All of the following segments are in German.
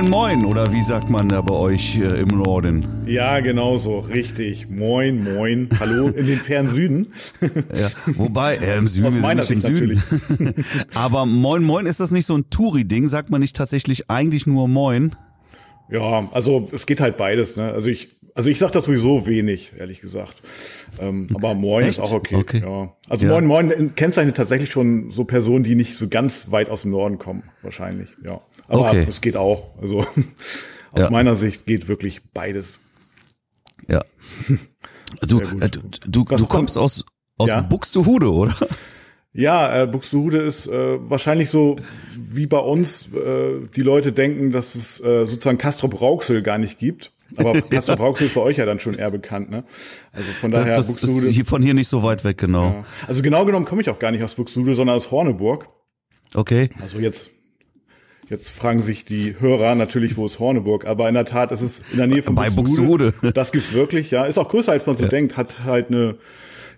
Moin Moin, oder wie sagt man da bei euch äh, im Norden? Ja, genau so, richtig. Moin Moin. Hallo in den fernen Süden. Ja, wobei, äh, im Süden, Aus wir meiner Sicht Süden. Aber Moin Moin, ist das nicht so ein Touri-Ding? Sagt man nicht tatsächlich eigentlich nur Moin? Ja, also es geht halt beides. Ne? Also ich, also ich sag das sowieso wenig, ehrlich gesagt. Ähm, aber Moin Echt? ist auch okay. Okay. Ja. Also Ja. Moin Moin kennzeichnet tatsächlich schon so Personen, die nicht so ganz weit aus dem Norden kommen, wahrscheinlich. Ja, aber Okay. es geht auch. Also aus Ja. meiner Sicht geht wirklich beides. Ja. Du, äh, du, du, du kommst aus, aus Ja? Buxtehude, oder? Ja, äh, Buxtehude ist äh, wahrscheinlich so wie bei uns äh, die Leute denken, dass es äh, sozusagen Castrop Rauxel gar nicht gibt. Aber Castrop Rauxel ist für euch ja dann schon eher bekannt, ne? Also von daher das ist hier, von hier nicht so weit weg, genau. ja. Also genau genommen komme ich auch gar nicht aus Buxtehude, sondern aus Horneburg. Okay. Also jetzt Jetzt fragen sich die Hörer natürlich, wo ist Horneburg, aber in der Tat ist es in der Nähe von Bei Buxtehude. Das gibt's wirklich, ja. Ist auch größer, als man so denkt, hat halt eine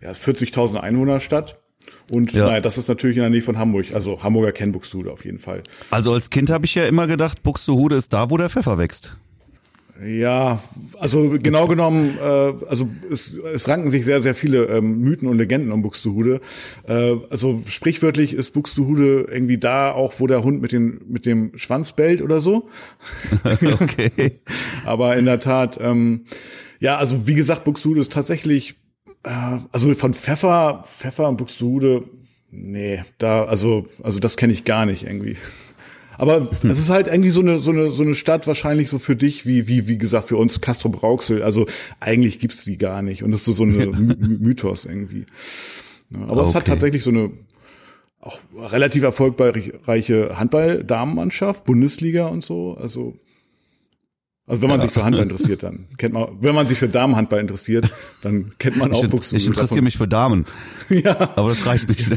ja, 40.000 Einwohner Stadt. Und Ja. naja, das ist natürlich in der Nähe von Hamburg. Also Hamburger kennen Buxtehude auf jeden Fall. Also als Kind habe ich ja immer gedacht, Buxtehude ist da, wo der Pfeffer wächst. Ja, also genau genommen, äh, also es, es ranken sich sehr, sehr viele ähm, Mythen und Legenden um Buxtehude. Äh, also sprichwörtlich ist Buxtehude irgendwie da, auch wo der Hund mit, den, mit dem Schwanz bellt oder so. Okay. Aber in der Tat, ähm, ja, also wie gesagt, Buxtehude ist tatsächlich, äh, also von Pfeffer, Pfeffer und Buxtehude, nee, da, also, also das kenne ich gar nicht irgendwie. Aber es ist halt irgendwie so eine, so eine, so eine Stadt wahrscheinlich so für dich, wie, wie, wie gesagt, für uns Castro Brauxel. Also eigentlich gibt's die gar nicht. Und das ist so, so eine My- Mythos irgendwie. Ja, aber es hat Okay. tatsächlich so eine auch relativ erfolgreiche Handball-Damenmannschaft, Bundesliga und so. Also, also wenn man sich für Handball interessiert, dann kennt man, wenn man sich für Damenhandball interessiert, dann kennt man auch Ich, Buxtehude ich interessiere davon. mich für Damen, Ja, aber das reicht nicht.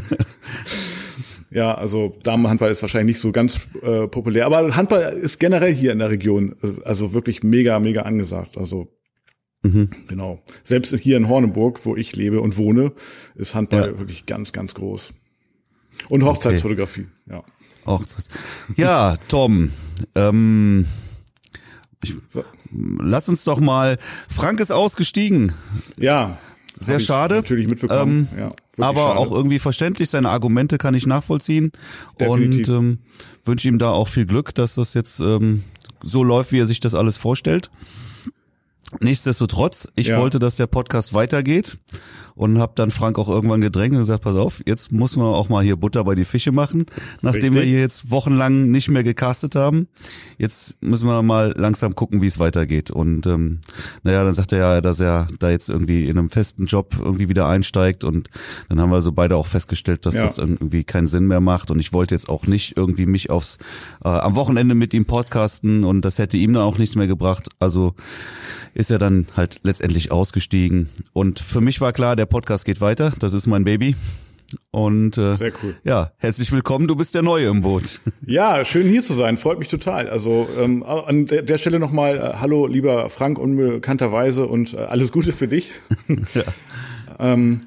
ja, also Damenhandball ist wahrscheinlich nicht so ganz äh, populär, aber Handball ist generell hier in der Region äh, also wirklich mega, mega angesagt. Also Mhm. genau. Selbst hier in Horneburg, wo ich lebe und wohne, ist Handball Ja. wirklich ganz, ganz groß. Und Hochzeitsfotografie, ja. Auch das. Ja, Tom, ähm, ich, lass uns doch mal. Frank ist ausgestiegen. Ja. Sehr schade. Natürlich mitbekommen. Ähm, ja, aber schade. auch irgendwie verständlich. Seine Argumente kann ich nachvollziehen Definitiv. und ähm, wünsche ihm da auch viel Glück, dass das jetzt ähm, so läuft, wie er sich das alles vorstellt. Nichtsdestotrotz, ich Ja. wollte, dass der Podcast weitergeht und habe dann Frank auch irgendwann gedrängt und gesagt, pass auf, jetzt muss man auch mal hier Butter bei die Fische machen, nachdem wir Richtig. hier jetzt wochenlang nicht mehr gecastet haben. Jetzt müssen wir mal langsam gucken, wie es weitergeht. Und ähm, naja, dann sagt er ja, dass er da jetzt irgendwie in einem festen Job irgendwie wieder einsteigt und dann haben wir so beide auch festgestellt, dass Ja. das irgendwie keinen Sinn mehr macht und ich wollte jetzt auch nicht irgendwie mich aufs äh, am Wochenende mit ihm podcasten und das hätte ihm dann auch nichts mehr gebracht. Also ist er dann halt letztendlich ausgestiegen und für mich war klar, der Podcast geht weiter. Das ist mein Baby. Und äh, Sehr cool. ja, herzlich willkommen, du bist der Neue im Boot. Ja, schön hier zu sein, freut mich total. Also ähm, an der, der Stelle nochmal, äh, hallo lieber Frank, unbekannterweise und äh, alles Gute für dich. ähm,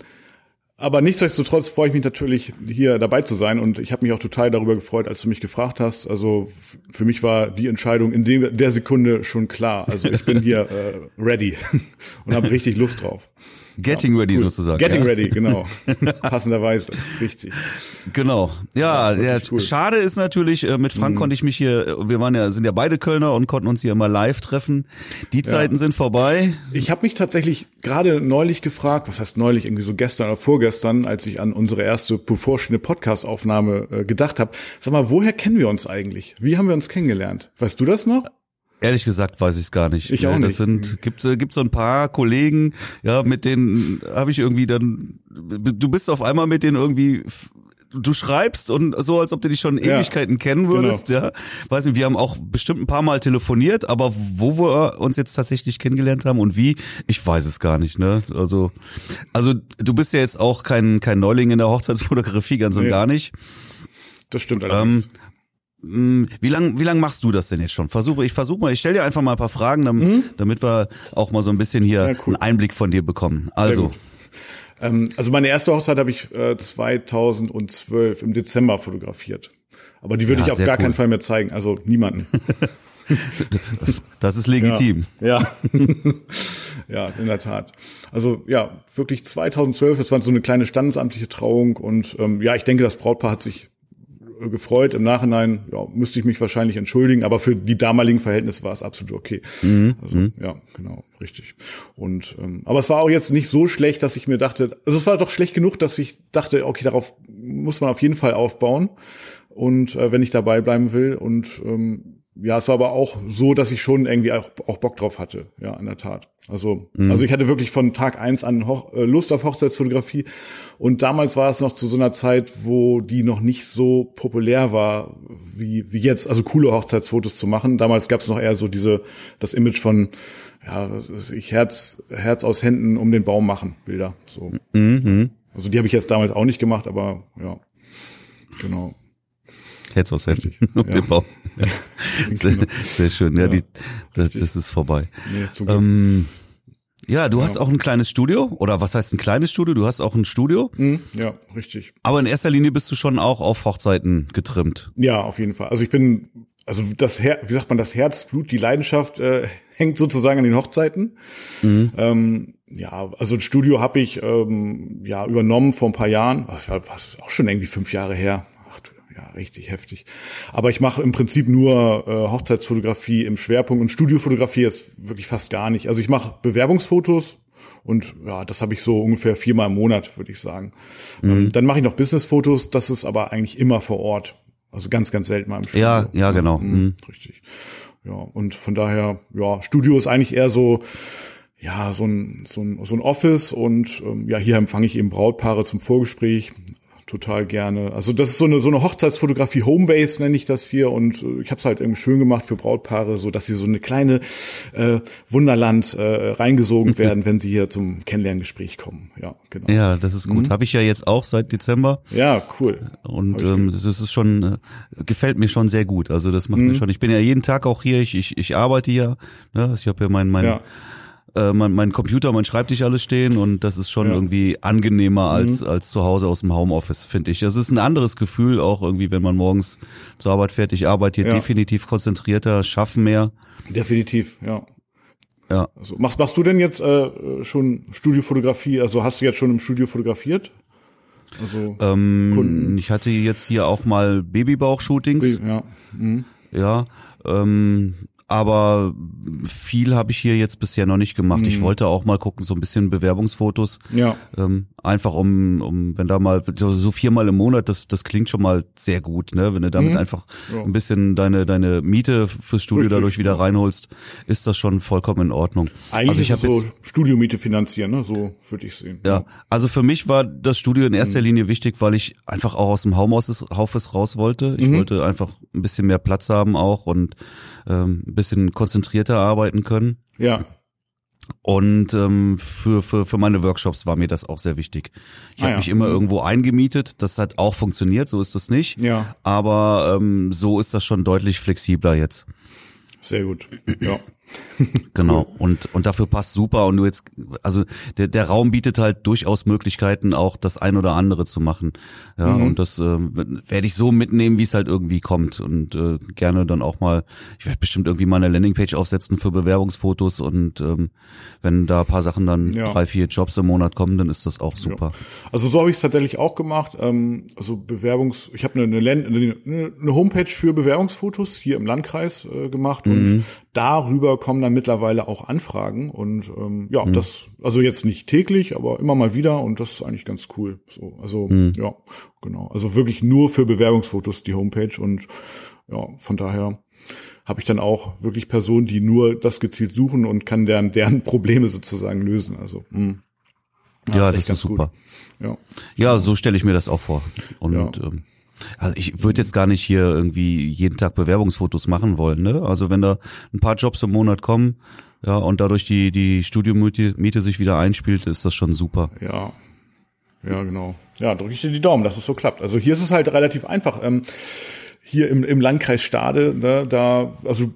aber nichtsdestotrotz freue ich mich natürlich, hier dabei zu sein und ich habe mich auch total darüber gefreut, als du mich gefragt hast. Also für mich war die Entscheidung in der Sekunde schon klar. Also ich bin hier äh, ready und habe richtig Lust drauf. Getting ready Cool. sozusagen. Getting ja. ready, genau. Passenderweise, richtig. Genau. Ja, Ja, ja, cool. schade ist natürlich, äh, mit Frank konnte ich mich hier, äh, wir waren ja, sind ja beide Kölner und konnten uns hier immer live treffen. Die Zeiten sind vorbei. Ich habe mich tatsächlich gerade neulich gefragt, was heißt neulich, irgendwie so gestern oder vorgestern, als ich an unsere erste bevorstehende Podcast-Aufnahme äh, gedacht habe. Sag mal, woher kennen wir uns eigentlich? Wie haben wir uns kennengelernt? Weißt du das noch? Ehrlich gesagt weiß ich es gar nicht. Ich auch Das nicht. sind gibt äh, gibt so ein paar Kollegen, ja, mit denen habe ich irgendwie dann du bist auf einmal mit denen irgendwie du schreibst und so als ob du dich schon Ja, Ewigkeiten kennen würdest, ja. Weiß nicht, wir haben auch bestimmt ein paar mal telefoniert, aber wo wir uns jetzt tatsächlich kennengelernt haben und wie, ich weiß es gar nicht, ne? Also also du bist ja jetzt auch kein kein Neuling in der Hochzeitsfotografie ganz und Nee. gar nicht. Das stimmt allerdings. Ähm, Wie lang, wie lang machst du das denn jetzt schon? Versuche, ich versuche mal, ich stelle dir einfach mal ein paar Fragen, damit, damit wir auch mal so ein bisschen hier Mhm. Ja, cool. einen Einblick von dir bekommen. Also. Ähm, also meine erste Hochzeit habe ich äh, 2012 im Dezember fotografiert. Aber die würde Ja, ich auf gar cool. keinen Fall mehr zeigen. Also niemanden. Das ist legitim. Ja. Ja. ja, in der Tat. Also ja, wirklich 2012, das war so eine kleine standesamtliche Trauung und ähm, ja, ich denke, das Brautpaar hat sich gefreut. Im Nachhinein ja, müsste ich mich wahrscheinlich entschuldigen, aber für die damaligen Verhältnisse war es absolut okay. Mhm. Also mhm. ja, genau, richtig. Und ähm, aber es war auch jetzt nicht so schlecht, dass ich mir dachte, also es war doch schlecht genug, dass ich dachte, okay, darauf muss man auf jeden Fall aufbauen. Und äh, wenn ich dabei bleiben will und ähm, ja, es war aber auch so, dass ich schon irgendwie auch, auch Bock drauf hatte, ja, in der Tat. Also, mhm. also ich hatte wirklich von Tag eins an Hoch, äh, Lust auf Hochzeitsfotografie. Und damals war es noch zu so einer Zeit, wo die noch nicht so populär war wie, wie jetzt, also coole Hochzeitsfotos zu machen. Damals gab es noch eher so diese, das Image von, ja, ich Herz, Herz aus Händen um den Baum machen, Bilder. So. Mhm. Also die habe ich jetzt damals auch nicht gemacht, aber ja, genau. Herz aus Händen. Ja. genau. Ja. Sehr, sehr, schön. Ja, ja. Die, das, das, ist vorbei. Nee, ähm, ja, du ja. hast auch ein kleines Studio oder was heißt ein kleines Studio? Du hast auch ein Studio. Mhm, ja, richtig. Aber in erster Linie bist du schon auch auf Hochzeiten getrimmt. Ja, auf jeden Fall. Also ich bin, also das Her wie sagt man, das Herzblut, die Leidenschaft äh, hängt sozusagen an den Hochzeiten. Mhm. Ähm, ja, also ein Studio habe ich ähm, ja übernommen vor ein paar Jahren. Was, was auch schon irgendwie fünf Jahre her ja, richtig heftig. Aber ich mache im Prinzip nur äh, Hochzeitsfotografie im Schwerpunkt und Studiofotografie jetzt wirklich fast gar nicht. Also ich mache Bewerbungsfotos und ja, das habe ich so ungefähr viermal im Monat, würde ich sagen. Mhm. Ähm, dann mache ich noch Businessfotos, das ist aber eigentlich immer vor Ort. Also ganz, ganz selten mal im Studio. Ja, ja, genau. Mhm. mhm. Richtig. Ja, und von daher, ja, Studio ist eigentlich eher so, ja, so ein, so ein, so ein Office und ähm, ja, hier empfange ich eben Brautpaare zum Vorgespräch total gerne. Also das ist so eine so eine Hochzeitsfotografie Homebase nenne ich das hier und äh, ich habe es halt irgendwie schön gemacht für Brautpaare, so dass sie so eine kleine äh, Wunderland äh, reingesogen werden, wenn sie hier zum Kennenlerngespräch kommen. Ja, genau. Ja, das ist gut. Mhm. Habe ich ja jetzt auch seit Dezember. Ja, cool. Und ähm, das ist schon äh, gefällt mir schon sehr gut. Also das macht mhm. mir schon. Ich bin ja jeden Tag auch hier. Ich ich, ich arbeite hier. Ne? Also ich habe ja mein mein ja äh, mein, mein Computer, mein Schreibtisch alles stehen und das ist schon ja. irgendwie angenehmer als, mhm. als zu Hause aus dem Homeoffice, finde ich. Das ist ein anderes Gefühl, auch irgendwie, wenn man morgens zur Arbeit fährt. Ich arbeite hier ja. definitiv konzentrierter, schaffen mehr. Definitiv, ja. Ja. Also, machst, machst du denn jetzt äh, schon Studiofotografie? Also hast du jetzt schon im Studio fotografiert? Also ähm, ich hatte jetzt hier auch mal Babybauch-Shootings. Ja. Mhm. Ja. Ähm, aber viel habe ich hier jetzt bisher noch nicht gemacht. Mhm. Ich wollte auch mal gucken, so ein bisschen Bewerbungsfotos. Ja. Ähm, einfach um, um, wenn da mal so, viermal im Monat, das, das klingt schon mal sehr gut, ne? Wenn du damit mhm. einfach ja. ein bisschen deine, deine Miete fürs Studio Richtig, dadurch wieder reinholst, ist das schon vollkommen in Ordnung. Eigentlich also ich ist so Studiomiete finanzieren, ne? So würde ich sehen. Ja. Also für mich war das Studio in erster mhm. Linie wichtig, weil ich einfach auch aus dem Homeoffice raus wollte. Ich mhm. wollte einfach ein bisschen mehr Platz haben auch und ähm, ein bisschen konzentrierter arbeiten können. Ja. Und ähm, für, für, für meine Workshops war mir das auch sehr wichtig. Ich ah, habe ja. mich immer mhm. irgendwo eingemietet, das hat auch funktioniert, so ist das nicht. Ja. Aber ähm, so ist das schon deutlich flexibler jetzt. Sehr gut. Ja. genau. Und, und dafür passt super. Und du jetzt, also der, der Raum bietet halt durchaus Möglichkeiten, auch das ein oder andere zu machen. Ja, mhm. und das äh, werde ich so mitnehmen, wie es halt irgendwie kommt. Und äh, gerne dann auch mal, ich werde bestimmt irgendwie mal eine Landingpage aufsetzen für Bewerbungsfotos und ähm, wenn da ein paar Sachen dann ja. drei, vier Jobs im Monat kommen, dann ist das auch super. Ja. Also so habe ich es tatsächlich auch gemacht. Ähm, also Bewerbungs, ich habe eine, eine, eine Homepage für Bewerbungsfotos hier im Landkreis äh, gemacht und mhm. darüber kommen dann mittlerweile auch Anfragen und ähm, ja, mhm. das, also jetzt nicht täglich, aber immer mal wieder und das ist eigentlich ganz cool. So, also mhm. ja, genau. Also wirklich nur für Bewerbungsfotos die Homepage und ja, von daher habe ich dann auch wirklich Personen, die nur das gezielt suchen und kann deren, deren Probleme sozusagen lösen. Also mh. ja, ja das ist super. Gut. Ja, ja so stelle ich mir das auch vor. Und ja. ähm, also ich würde jetzt gar nicht hier irgendwie jeden Tag Bewerbungsfotos machen wollen, ne? Also wenn da ein paar Jobs im Monat kommen, ja, und dadurch die, die Studiomiete Miete sich wieder einspielt, ist das schon super. Ja. Ja, genau. Ja, drücke ich dir die Daumen, dass es so klappt. Also hier ist es halt relativ einfach. Ähm, hier im, im Landkreis Stade, ne, da, also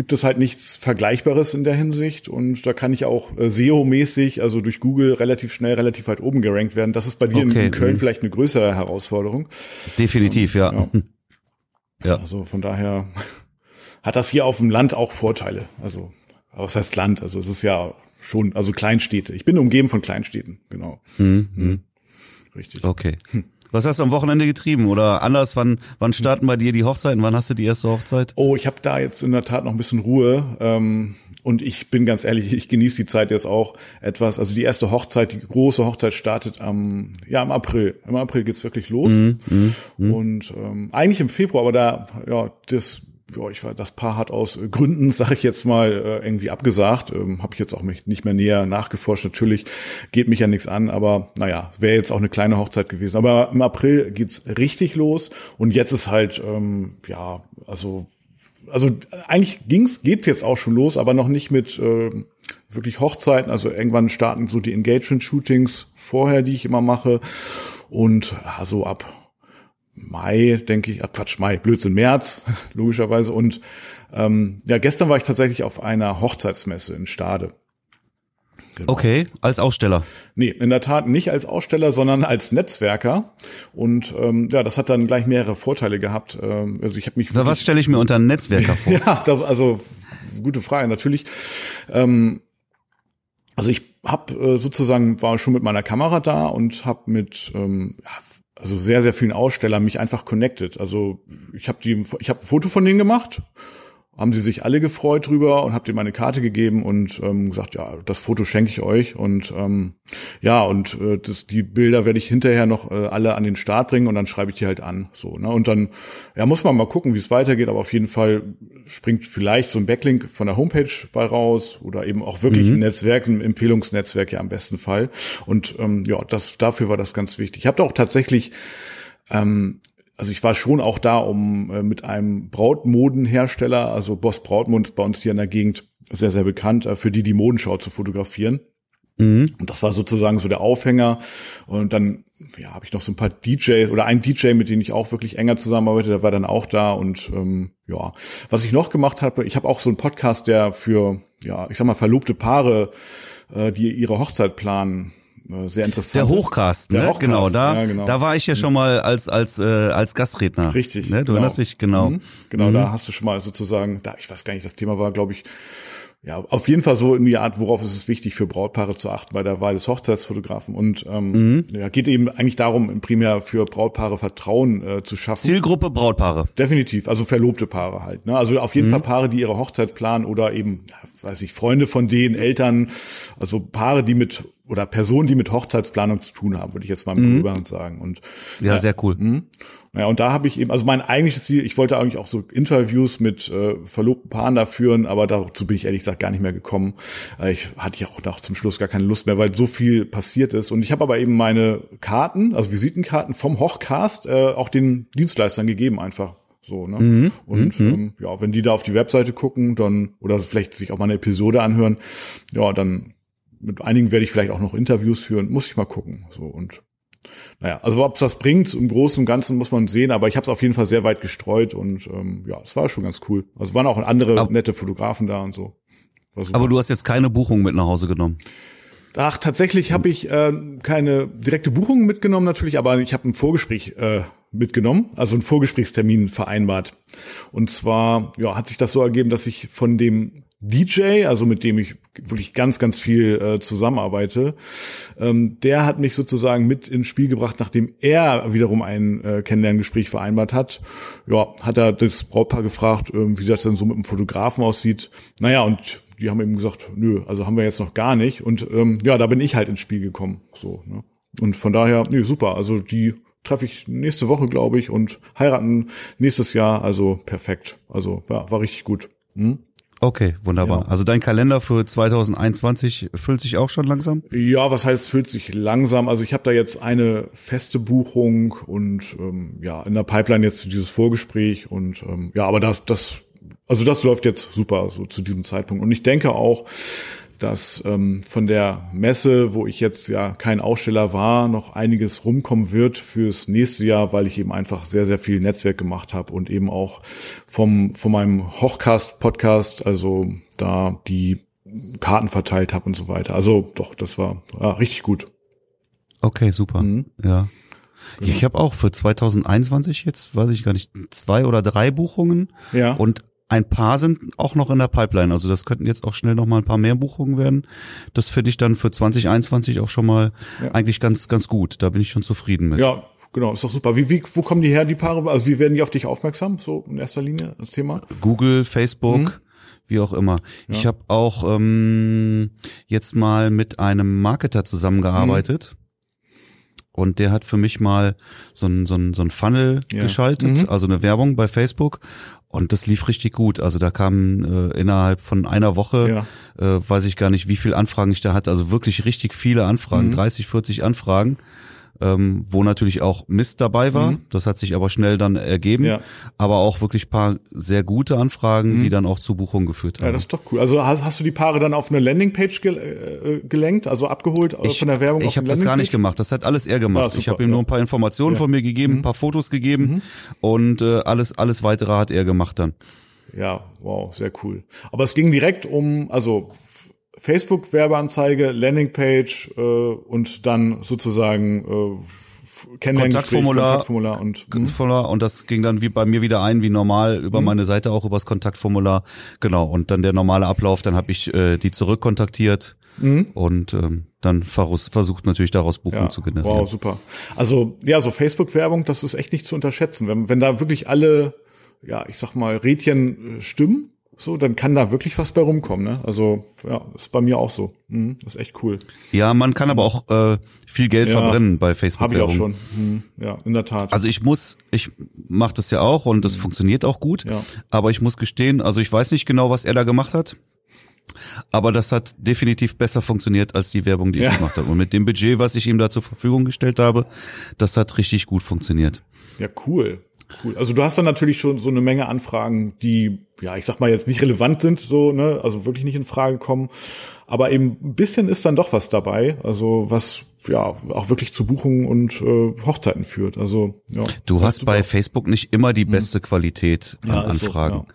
gibt es halt nichts Vergleichbares in der Hinsicht und da kann ich auch äh, SEO-mäßig, also durch Google relativ schnell, relativ weit oben gerankt werden. Das ist bei dir okay. in, Köln mhm. vielleicht eine größere Herausforderung. Definitiv, ja. ja. ja. Also von daher, hat das hier auf dem Land auch Vorteile. Also, was heißt Land? Also es ist ja schon, also Kleinstädte. Ich bin umgeben von Kleinstädten, genau. Mhm. Mhm. Richtig. Okay. Was hast du am Wochenende getrieben? Oder anders, wann, wann starten bei dir die Hochzeiten? Wann hast du die erste Hochzeit? Oh, ich habe da jetzt in der Tat noch ein bisschen Ruhe. Ähm, und ich bin ganz ehrlich, ich genieße die Zeit jetzt auch etwas. Also die erste Hochzeit, die große Hochzeit startet am, ja, im April. Im April geht's wirklich los. Mhm, mhm, mhm. Und ähm, eigentlich im Februar, aber da, ja, das ja, ich war, das Paar hat aus Gründen, sage ich jetzt mal, äh, irgendwie abgesagt. Ähm, Habe ich jetzt auch nicht mehr näher nachgeforscht. Natürlich geht mich ja nichts an, aber naja, wäre jetzt auch eine kleine Hochzeit gewesen. Aber im April geht's richtig los und jetzt ist halt, ähm, ja, also also eigentlich ging's, geht's jetzt auch schon los, aber noch nicht mit äh, wirklich Hochzeiten. Also irgendwann starten so die Engagement-Shootings vorher, die ich immer mache. Und ja, so ab Mai, denke ich, ah, Quatsch, Mai, Blödsinn, März, logischerweise. Und ähm, ja, gestern war ich tatsächlich auf einer Hochzeitsmesse in Stade. Genau. Okay, als Aussteller. Nee, in der Tat nicht als Aussteller, sondern als Netzwerker. Und ähm, ja, das hat dann gleich mehrere Vorteile gehabt. Ähm, also ich habe mich. Na, was stelle ich mir unter einem Netzwerker vor? ja, das, also gute Frage natürlich. Ähm, also ich habe äh, sozusagen war schon mit meiner Kamera da und habe mit ähm, ja, also sehr sehr vielen Ausstellern mich einfach connected. Also ich habe die ich habe ein Foto von denen gemacht haben sie sich alle gefreut drüber und habt ihr meine Karte gegeben und ähm, gesagt, ja, das Foto schenke ich euch und ähm, ja und äh, das, die Bilder werde ich hinterher noch äh, alle an den Start bringen und dann schreibe ich die halt an, so ne und dann ja muss man mal gucken, wie es weitergeht, aber auf jeden Fall springt vielleicht so ein Backlink von der Homepage bei raus oder eben auch wirklich mhm. ein Netzwerk, ein Empfehlungsnetzwerk ja am besten Fall und ähm, ja, das dafür war das ganz wichtig. Ich habe da auch tatsächlich ähm, also ich war schon auch da, um äh, mit einem Brautmodenhersteller, also Boss Brautmond ist bei uns hier in der Gegend sehr, sehr bekannt, äh, für die die Modenschau zu fotografieren. Mhm. Und das war sozusagen so der Aufhänger. Und dann ja, habe ich noch so ein paar DJs oder ein DJ, mit dem ich auch wirklich enger zusammenarbeite, der war dann auch da. Und ähm, ja, was ich noch gemacht habe, ich habe auch so einen Podcast, der für, ja, ich sag mal, verlobte Paare, äh, die ihre Hochzeit planen, sehr interessant. Der Hochcast, ne? Der Hochcast, genau, da, ja, genau. da war ich ja schon mal als als äh, als Gastredner. Richtig. Ne? Du genau. erinnerst dich, genau. Mhm. Genau, mhm. da hast du schon mal sozusagen, da ich weiß gar nicht, das Thema war, glaube ich, ja, auf jeden Fall so in die Art, worauf ist es wichtig für Brautpaare zu achten bei der Wahl des Hochzeitsfotografen. Und ähm, mhm. ja, geht eben eigentlich darum, primär für Brautpaare Vertrauen äh, zu schaffen. Zielgruppe Brautpaare. Definitiv, also verlobte Paare halt. Ne? Also auf jeden mhm. Fall Paare, die ihre Hochzeit planen oder eben, ja, weiß ich, Freunde von denen, Eltern, also Paare, die mit oder Personen, die mit Hochzeitsplanung zu tun haben, würde ich jetzt mal im mhm. sagen. Und ja, sehr cool. Mh. Ja, und da habe ich eben, also mein eigentliches Ziel, ich wollte eigentlich auch so Interviews mit äh, verlobten Paaren da führen, aber dazu bin ich ehrlich gesagt gar nicht mehr gekommen. Äh, ich hatte ja auch noch zum Schluss gar keine Lust mehr, weil so viel passiert ist. Und ich habe aber eben meine Karten, also Visitenkarten vom Hochcast, äh, auch den Dienstleistern gegeben einfach. So, ne? Mhm. Und mhm. Ähm, ja, wenn die da auf die Webseite gucken, dann, oder vielleicht sich auch mal eine Episode anhören, ja, dann mit einigen werde ich vielleicht auch noch Interviews führen, muss ich mal gucken. So und naja, also ob es das bringt, im Großen und Ganzen muss man sehen, aber ich habe es auf jeden Fall sehr weit gestreut und ähm, ja, es war schon ganz cool. Also waren auch andere aber, nette Fotografen da und so. Aber du hast jetzt keine Buchung mit nach Hause genommen. Ach, tatsächlich habe ich äh, keine direkte Buchung mitgenommen natürlich, aber ich habe ein Vorgespräch äh, mitgenommen, also ein Vorgesprächstermin vereinbart. Und zwar ja, hat sich das so ergeben, dass ich von dem DJ, also mit dem ich wirklich ganz, ganz viel äh, zusammenarbeite, ähm, der hat mich sozusagen mit ins Spiel gebracht, nachdem er wiederum ein äh, Kennenlerngespräch vereinbart hat. Ja, hat er das Brautpaar gefragt, äh, wie das denn so mit dem Fotografen aussieht. Naja, und die haben eben gesagt, nö, also haben wir jetzt noch gar nicht. Und ähm, ja, da bin ich halt ins Spiel gekommen. So, ne? Und von daher, nö, super. Also die treffe ich nächste Woche, glaube ich, und heiraten nächstes Jahr. Also perfekt. Also ja, war richtig gut. Hm? Okay, wunderbar. Ja. Also dein Kalender für 2021 füllt sich auch schon langsam? Ja, was heißt füllt sich langsam? Also ich habe da jetzt eine feste Buchung und ähm, ja, in der Pipeline jetzt dieses Vorgespräch und ähm, ja, aber das, das, also das läuft jetzt super so zu diesem Zeitpunkt. Und ich denke auch, dass ähm, von der Messe, wo ich jetzt ja kein Aussteller war, noch einiges rumkommen wird fürs nächste Jahr, weil ich eben einfach sehr, sehr viel Netzwerk gemacht habe und eben auch vom, von meinem Hochcast-Podcast, also da die Karten verteilt habe und so weiter. Also doch, das war ja, richtig gut. Okay, super. Mhm. Ja. Genau. Ich habe auch für 2021 jetzt, weiß ich gar nicht, zwei oder drei Buchungen. Ja. Und ein paar sind auch noch in der Pipeline. Also das könnten jetzt auch schnell noch mal ein paar mehr Buchungen werden. Das finde ich dann für 2021 auch schon mal ja. eigentlich ganz, ganz gut. Da bin ich schon zufrieden mit. Ja, genau, ist doch super. Wie, wie, wo kommen die her, die Paare? Also wie werden die auf dich aufmerksam, so in erster Linie, das Thema? Google, Facebook. Mhm wie auch immer. Ja. Ich habe auch ähm, jetzt mal mit einem Marketer zusammengearbeitet. Mhm. Und der hat für mich mal so ein, so ein, so ein Funnel ja. geschaltet, mhm. also eine Werbung bei Facebook. Und das lief richtig gut. Also da kamen äh, innerhalb von einer Woche, ja. äh, weiß ich gar nicht, wie viel Anfragen ich da hatte. Also wirklich richtig viele Anfragen, mhm. 30, 40 Anfragen ähm, wo natürlich auch Mist dabei war. Mhm. Das hat sich aber schnell dann ergeben. Ja. Aber auch wirklich paar sehr gute Anfragen, mhm. die dann auch zu Buchungen geführt haben. Ja, das ist doch cool. Also hast, hast du die Paare dann auf eine Landingpage gel äh, gelenkt, also abgeholt ich, von der Werbung? Ich habe das gar nicht gemacht. Das hat alles er gemacht. Ah, ich habe ihm ja. nur ein paar Informationen ja. von mir gegeben, ein mhm. paar Fotos gegeben mhm. und äh, alles alles weitere hat er gemacht dann. Ja, wow, sehr cool. Aber es ging direkt um, also Facebook-Werbeanzeige, Landingpage äh, und dann sozusagen äh, Kontaktformular, Kontaktformular und hm? und das ging dann wie bei mir wieder ein wie normal über hm. meine Seite auch übers Kontaktformular genau und dann der normale Ablauf dann habe ich äh, die zurückkontaktiert hm. und ähm, dann versucht natürlich daraus Buchungen ja, zu generieren. Wow, super. Also ja, so Facebook-Werbung, das ist echt nicht zu unterschätzen, wenn wenn da wirklich alle ja, ich sag mal Rädchen äh, stimmen so, dann kann da wirklich was bei rumkommen. Ne? Also ja, ist bei mir auch so. Mhm, ist echt cool. Ja, man kann aber auch äh, viel Geld ja, verbrennen bei Facebook. Habe ich auch schon. Mhm, ja, in der Tat. Also ich muss, ich mache das ja auch und das mhm. funktioniert auch gut. Ja. Aber ich muss gestehen, also ich weiß nicht genau, was er da gemacht hat. Aber das hat definitiv besser funktioniert als die Werbung, die ja. ich gemacht habe. Und mit dem Budget, was ich ihm da zur Verfügung gestellt habe, das hat richtig gut funktioniert. Ja, cool. Cool. Also du hast dann natürlich schon so eine Menge Anfragen, die, ja, ich sag mal jetzt nicht relevant sind, so, ne, also wirklich nicht in Frage kommen. Aber eben ein bisschen ist dann doch was dabei, also was ja auch wirklich zu Buchungen und äh, Hochzeiten führt. Also ja. Du hast bei Facebook nicht immer die hm. beste. Qualität an ja, Anfragen. So, ja.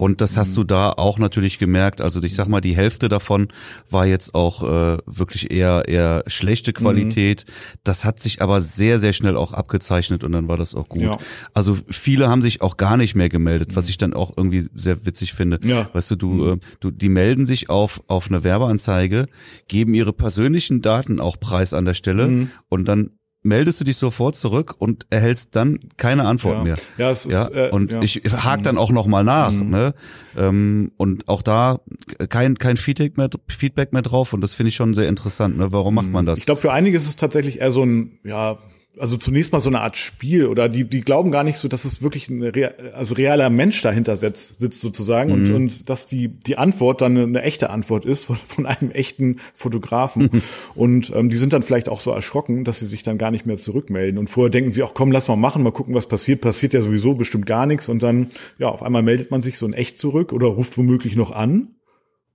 Und das hast du mhm. da auch natürlich gemerkt. Also ich sag mal, die Hälfte davon war jetzt auch äh, wirklich eher eher schlechte Qualität. Mhm. Das hat sich aber sehr sehr schnell auch abgezeichnet und dann war das auch gut. Ja. Also viele haben sich auch gar nicht mehr gemeldet, was mhm. ich dann auch irgendwie sehr witzig finde. Ja. Weißt du, du mhm. äh, du die melden sich auf auf eine Werbeanzeige, geben ihre persönlichen Daten auch preis an der Stelle mhm. und dann meldest du dich sofort zurück und erhältst dann keine Antwort ja. mehr. Ja, es ist, ja? Äh, und ja. ich hake dann auch noch mal nach, mhm. ne? Ähm, und auch da kein kein Feedback mehr Feedback mehr drauf und das finde ich schon sehr interessant, ne? Warum macht man das? Ich glaube für einige ist es tatsächlich eher so ein ja also zunächst mal so eine Art Spiel oder die die glauben gar nicht so, dass es wirklich ein real, also realer Mensch dahinter sitzt, sitzt sozusagen mhm. und und dass die die Antwort dann eine, echte Antwort ist von, von einem echten Fotografen mhm. und ähm, die sind dann vielleicht auch so erschrocken, dass sie sich dann gar nicht mehr zurückmelden und vorher denken sie auch komm lass mal machen, mal gucken was passiert, passiert ja sowieso bestimmt gar nichts und dann ja auf einmal meldet man sich so in echt zurück oder ruft womöglich noch an,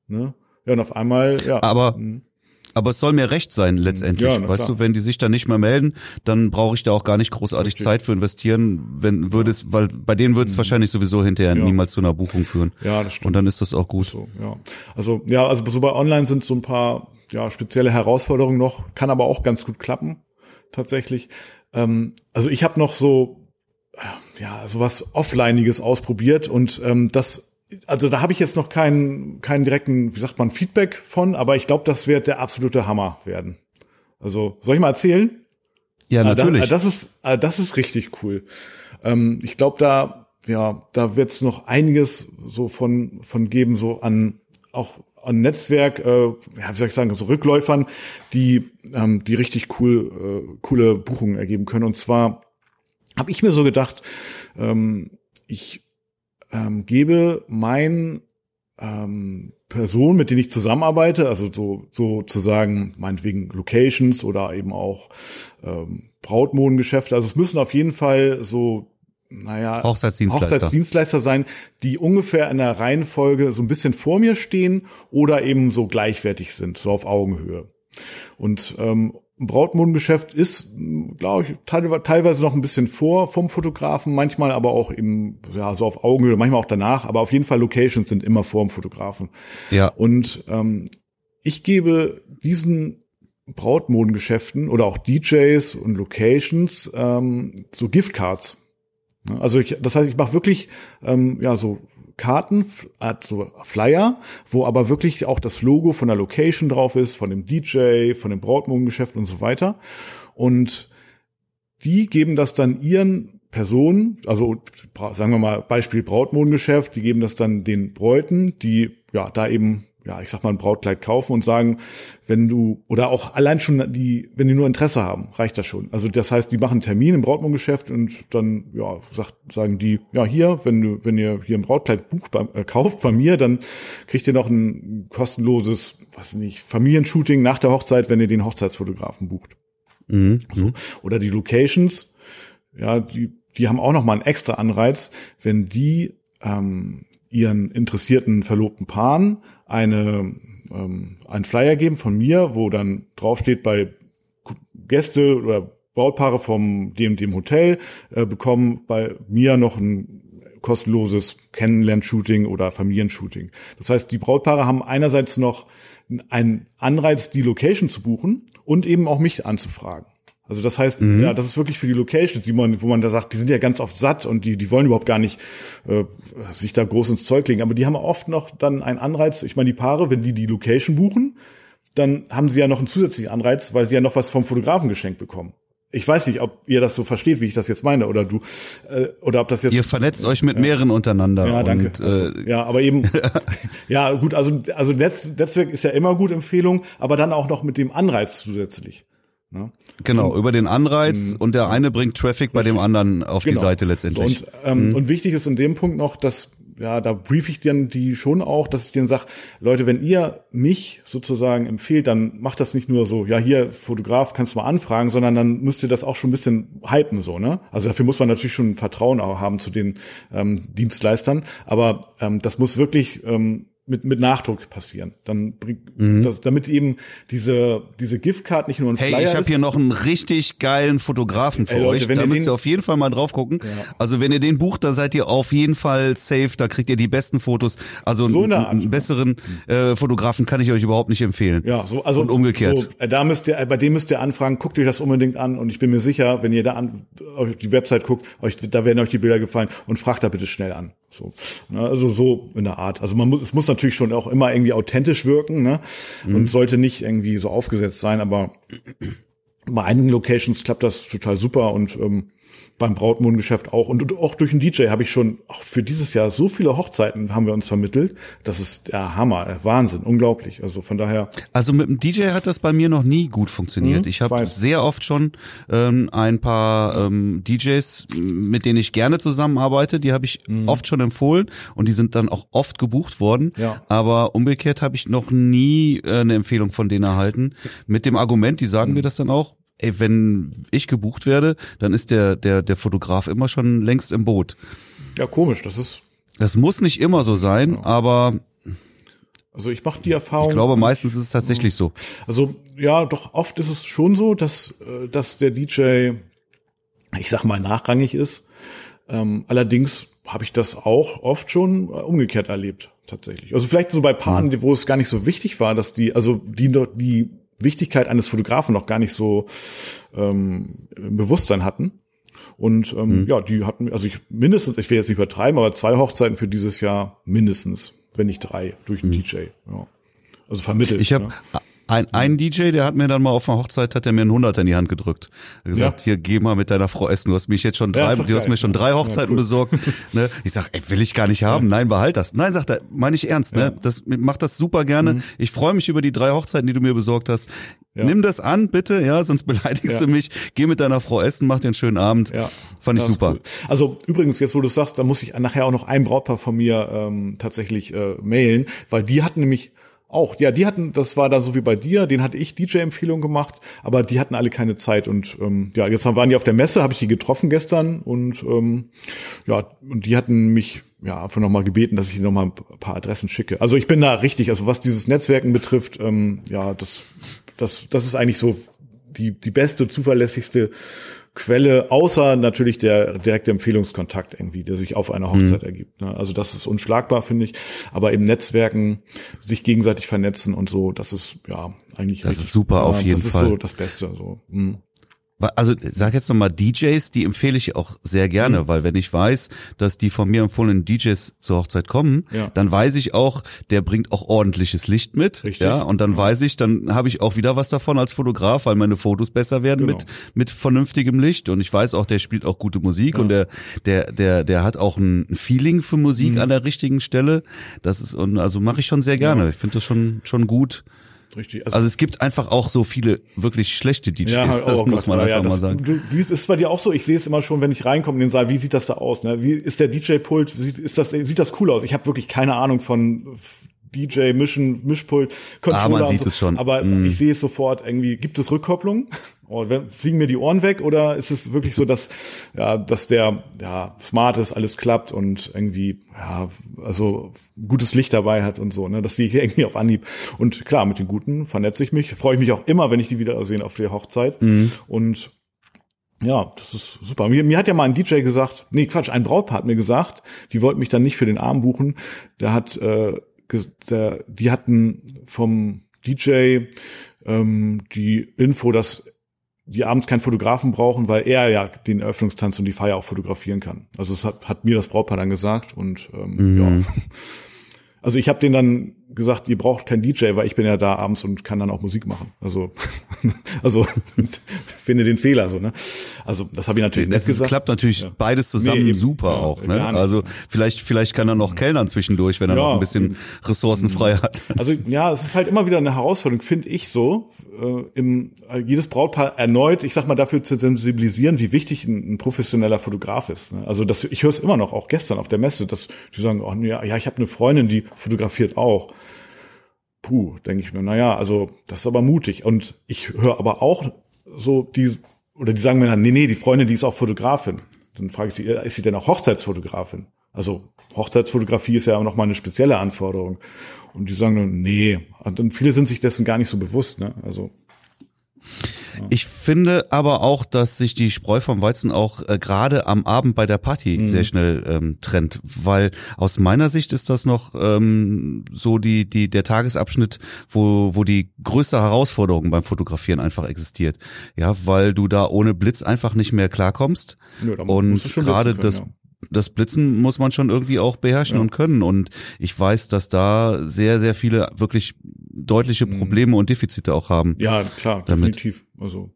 ne? Ja und auf einmal ja. Aber mh aber es soll mir recht sein letztendlich. Ja, weißt klar. du, wenn die sich dann nicht mehr melden, dann brauche ich da auch gar nicht großartig Richtig. Zeit für investieren, wenn würde es, weil bei denen würde es mhm. wahrscheinlich sowieso hinterher ja. niemals zu einer Buchung führen. Ja, das stimmt. Und dann ist das auch gut. So, ja. Also ja, also so bei Online sind so ein paar ja spezielle Herausforderungen noch, kann aber auch ganz gut klappen tatsächlich. Ähm, also ich habe noch so ja sowas Offlineiges ausprobiert und ähm, das also da habe ich jetzt noch keinen, keinen direkten, wie sagt man, Feedback von, aber ich glaube, das wird der absolute Hammer werden. Also, soll ich mal erzählen? Ja, natürlich. Ah, das, das ist, ah, das ist richtig cool. Ähm, ich glaube, da, ja, da wird es noch einiges so von, von geben, so an auch an Netzwerk, äh, ja, wie soll ich sagen, so Rückläufern, die, ähm, die richtig cool, äh, coole Buchungen ergeben können. Und zwar habe ich mir so gedacht, ähm, ich ähm, gebe mein ähm, Personen, mit denen ich zusammenarbeite, also so sozusagen meinetwegen Locations oder eben auch ähm, Brautmodengeschäfte. Also es müssen auf jeden Fall so naja, Hochzeitsdienstleister. Hochzeitsdienstleister sein, die ungefähr in der Reihenfolge so ein bisschen vor mir stehen oder eben so gleichwertig sind, so auf Augenhöhe. Und ähm, Brautmodengeschäft ist, glaube ich, teilweise noch ein bisschen vor vom Fotografen, manchmal aber auch eben ja so auf Augenhöhe, manchmal auch danach, aber auf jeden Fall Locations sind immer vor dem Fotografen. Ja. Und ähm, ich gebe diesen Brautmodengeschäften oder auch DJs und Locations ähm, so Giftcards. Also ich, das heißt, ich mache wirklich ähm, ja so Karten, also Flyer, wo aber wirklich auch das Logo von der Location drauf ist, von dem DJ, von dem Brautmodengeschäft und so weiter. Und die geben das dann ihren Personen, also sagen wir mal Beispiel Brautmodengeschäft, die geben das dann den Bräuten, die ja da eben ja, ich sag mal, ein Brautkleid kaufen und sagen, wenn du, oder auch allein schon die, wenn die nur Interesse haben, reicht das schon. Also das heißt, die machen einen Termin im Brautmodengeschäft und dann, ja, sagt, sagen die, ja, hier, wenn du, wenn ihr hier ein Brautkleid bucht, bei, äh, kauft bei mir, dann kriegt ihr noch ein kostenloses, was nicht, Familienshooting nach der Hochzeit, wenn ihr den Hochzeitsfotografen bucht. Mhm. So. Oder die Locations, ja, die, die haben auch noch mal einen extra Anreiz, wenn die ähm, ihren interessierten verlobten Paaren eine, ähm, einen Flyer geben von mir, wo dann draufsteht bei Gäste oder Brautpaare vom dem, dem Hotel äh, bekommen bei mir noch ein kostenloses Kennenlern-Shooting oder Familienshooting. Das heißt, die Brautpaare haben einerseits noch einen Anreiz, die Location zu buchen und eben auch mich anzufragen. Also das heißt, mhm. ja, das ist wirklich für die Locations, die man, wo man da sagt, die sind ja ganz oft satt und die, die wollen überhaupt gar nicht äh, sich da groß ins Zeug legen. Aber die haben oft noch dann einen Anreiz. Ich meine, die Paare, wenn die die Location buchen, dann haben sie ja noch einen zusätzlichen Anreiz, weil sie ja noch was vom Fotografen geschenkt bekommen. Ich weiß nicht, ob ihr das so versteht, wie ich das jetzt meine, oder du, äh, oder ob das jetzt. Ihr vernetzt euch mit ja. mehreren untereinander. Ja, danke. Und, äh, ja, aber eben, ja, gut, also, also Netz, Netzwerk ist ja immer gut Empfehlung, aber dann auch noch mit dem Anreiz zusätzlich. Ne? Genau, und, über den Anreiz mh, und der eine bringt Traffic bei dem anderen auf genau. die Seite letztendlich. Und, ähm, mhm. und wichtig ist in dem Punkt noch, dass ja, da brief ich dann die schon auch, dass ich denen sage, Leute, wenn ihr mich sozusagen empfehlt, dann macht das nicht nur so, ja, hier, Fotograf, kannst du mal anfragen, sondern dann müsst ihr das auch schon ein bisschen hypen, so, ne? Also dafür muss man natürlich schon Vertrauen auch haben zu den ähm, Dienstleistern, aber ähm, das muss wirklich ähm, mit, mit Nachdruck passieren. Dann bringt mhm. das, damit eben diese, diese Giftcard nicht nur ein Flyer Hey, ich habe hier noch einen richtig geilen Fotografen für Ey, Leute, euch. Da müsst ihr auf jeden Fall mal drauf gucken. Ja. Also wenn ihr den bucht, dann seid ihr auf jeden Fall safe. Da kriegt ihr die besten Fotos. Also so einen, einen besseren äh, Fotografen kann ich euch überhaupt nicht empfehlen. Ja, so also und umgekehrt. So, äh, da müsst ihr, bei dem müsst ihr anfragen. Guckt euch das unbedingt an. Und ich bin mir sicher, wenn ihr da an auf die Website guckt, euch da werden euch die Bilder gefallen und fragt da bitte schnell an. So, ne, also so in der Art. Also man muss, es muss natürlich schon auch immer irgendwie authentisch wirken, ne? Mhm. Und sollte nicht irgendwie so aufgesetzt sein, aber bei einigen Locations klappt das total super und ähm, beim Brautmodengeschäft auch. Und auch durch den DJ habe ich schon, auch für dieses Jahr, so viele Hochzeiten haben wir uns vermittelt. Das ist der Hammer, der Wahnsinn, unglaublich. Also von daher. Also mit dem DJ hat das bei mir noch nie gut funktioniert. Mhm, ich habe sehr oft schon ähm, ein paar ähm, DJs, mit denen ich gerne zusammenarbeite, die habe ich mhm. oft schon empfohlen und die sind dann auch oft gebucht worden. Ja. Aber umgekehrt habe ich noch nie äh, eine Empfehlung von denen erhalten. Mit dem Argument, die sagen mhm. mir das dann auch, ey, wenn ich gebucht werde, dann ist der, der, der Fotograf immer schon längst im Boot. Ja, komisch, das ist. Das muss nicht immer so sein, ja. aber. Also ich mache die Erfahrung. Ich glaube, meistens ist es tatsächlich so. Also ja, doch oft ist es schon so, dass, äh, dass der DJ, ich sag mal, nachrangig ist. Ähm, allerdings habe ich das auch oft schon äh, umgekehrt erlebt, tatsächlich. Also vielleicht so bei Paaren, wo es gar nicht so wichtig war, dass die, also die, die Wichtigkeit eines Fotografen noch gar nicht so ähm, Bewusstsein hatten. Und ähm, mhm. ja, die hatten, also ich mindestens, ich will jetzt nicht übertreiben, aber zwei Hochzeiten für dieses Jahr mindestens, wenn nicht drei, durch einen mhm. DJ. Ja. Also vermittelt. Ich habe ja. Ein, ein DJ, der hat mir dann mal auf einer Hochzeit, hat er mir einen Hunderter in die Hand gedrückt. Er gesagt, ja. hier, geh mal mit deiner Frau essen. Du hast mich jetzt schon drei, ja, du hast mir schon drei Hochzeiten ja, cool. besorgt. Ne? Ich sag, ey, will ich gar nicht haben. Nein, behalt das. Nein, sagt er, meine ich ernst. Ne? Das mach das super gerne. Mhm. Ich freue mich über die drei Hochzeiten, die du mir besorgt hast. Nimm das an, bitte, ja, sonst beleidigst du mich. Geh mit deiner Frau essen, mach dir einen schönen Abend. Ja. Fand ich super. Cool. Also übrigens, jetzt wo du sagst, da muss ich nachher auch noch ein Brautpaar von mir ähm, tatsächlich äh, mailen, weil die hatten nämlich auch, ja, die hatten, das war da so wie bei dir, den hatte ich DJ-Empfehlung gemacht, aber die hatten alle keine Zeit und ähm, ja, jetzt waren die auf der Messe, habe ich die getroffen gestern und ähm, ja, und die hatten mich ja einfach nochmal gebeten, dass ich ihnen nochmal ein paar Adressen schicke. Also ich bin da richtig, also was dieses Netzwerken betrifft, ähm, ja, das, das, das ist eigentlich so die, die beste, zuverlässigste Quelle, außer natürlich der direkte Empfehlungskontakt irgendwie, der sich auf einer Hochzeit mhm. ergibt. Ne? Also das ist unschlagbar, finde ich. Aber eben Netzwerken, sich gegenseitig vernetzen und so, das ist ja eigentlich. Das richtig, ist super, auf jeden das Fall. Das ist so das Beste. So. Mhm. Also sag jetzt nochmal DJs, die empfehle ich auch sehr gerne, mhm. weil wenn ich weiß, dass die von mir empfohlenen DJs zur Hochzeit kommen, ja. dann weiß ich auch, der bringt auch ordentliches Licht mit, Richtig. ja, und dann ja. weiß ich, dann habe ich auch wieder was davon als Fotograf, weil meine Fotos besser werden genau. mit mit vernünftigem Licht und ich weiß auch, der spielt auch gute Musik ja. und der der der der hat auch ein Feeling für Musik mhm. an der richtigen Stelle. Das ist und also mache ich schon sehr gerne. Ich finde das schon schon gut. Richtig. Also, also, es gibt einfach auch so viele wirklich schlechte DJs, ja, das oh, muss man einfach ja, das, mal sagen. Du, ist bei dir auch so, ich sehe es immer schon, wenn ich reinkomme in den Saal, wie sieht das da aus? Ne? Wie ist der DJ-Pult? Sieht, ist das, sieht das cool aus? Ich habe wirklich keine Ahnung von DJ, Mischen, Mischpult, Controller. Ah, man sieht so. es schon. Aber mm. ich sehe es sofort irgendwie, gibt es Rückkopplung? Oh, fliegen mir die Ohren weg? Oder ist es wirklich so, dass, ja, dass der, ja, smart ist, alles klappt und irgendwie, ja, also gutes Licht dabei hat und so, ne? Das sehe ich irgendwie auf Anhieb. Und klar, mit den Guten vernetze ich mich, freue ich mich auch immer, wenn ich die wiedersehen auf der Hochzeit. Mm. Und ja, das ist super. Mir, mir hat ja mal ein DJ gesagt, nee, Quatsch, ein Brautpaar hat mir gesagt, die wollten mich dann nicht für den Arm buchen. Der hat äh, der, die hatten vom DJ ähm, die Info, dass die abends keinen Fotografen brauchen, weil er ja den Eröffnungstanz und die Feier auch fotografieren kann. Also das hat, hat mir das Brautpaar dann gesagt und ähm, mhm. ja. Also ich habe den dann gesagt, ihr braucht keinen DJ, weil ich bin ja da abends und kann dann auch Musik machen. Also, also finde den Fehler so, ne? Also das habe ich natürlich nicht gesagt. Es klappt natürlich ja. beides zusammen nee, super ja, auch, ne? Also vielleicht vielleicht kann er noch Kellnern zwischendurch, wenn er ja, noch ein bisschen Ressourcen frei hat. Also ja, es ist halt immer wieder eine Herausforderung, finde ich so, äh, im jedes Brautpaar erneut, ich sag mal dafür zu sensibilisieren, wie wichtig ein, ein professioneller Fotograf ist. Ne? Also das ich höre es immer noch auch gestern auf der Messe, dass die sagen, oh, ja, ja, ich habe eine Freundin, die fotografiert auch puh, denke ich mir, naja, also das ist aber mutig. Und ich höre aber auch so die, oder die sagen mir dann, nee, nee, die Freundin, die ist auch Fotografin. Dann frage ich sie, ist sie denn auch Hochzeitsfotografin? Also Hochzeitsfotografie ist ja auch nochmal eine spezielle Anforderung. Und die sagen dann, nee. Und viele sind sich dessen gar nicht so bewusst. Ne? Also ich finde aber auch, dass sich die Spreu vom Weizen auch äh, gerade am Abend bei der Party mhm. sehr schnell ähm, trennt, weil aus meiner Sicht ist das noch ähm, so die die der Tagesabschnitt, wo wo die größte Herausforderung beim Fotografieren einfach existiert. Ja, weil du da ohne Blitz einfach nicht mehr klarkommst ja, und gerade das ja das Blitzen muss man schon irgendwie auch beherrschen ja. und können. Und ich weiß, dass da sehr, sehr viele wirklich deutliche mhm. Probleme und Defizite auch haben. Ja, klar, damit. definitiv. Also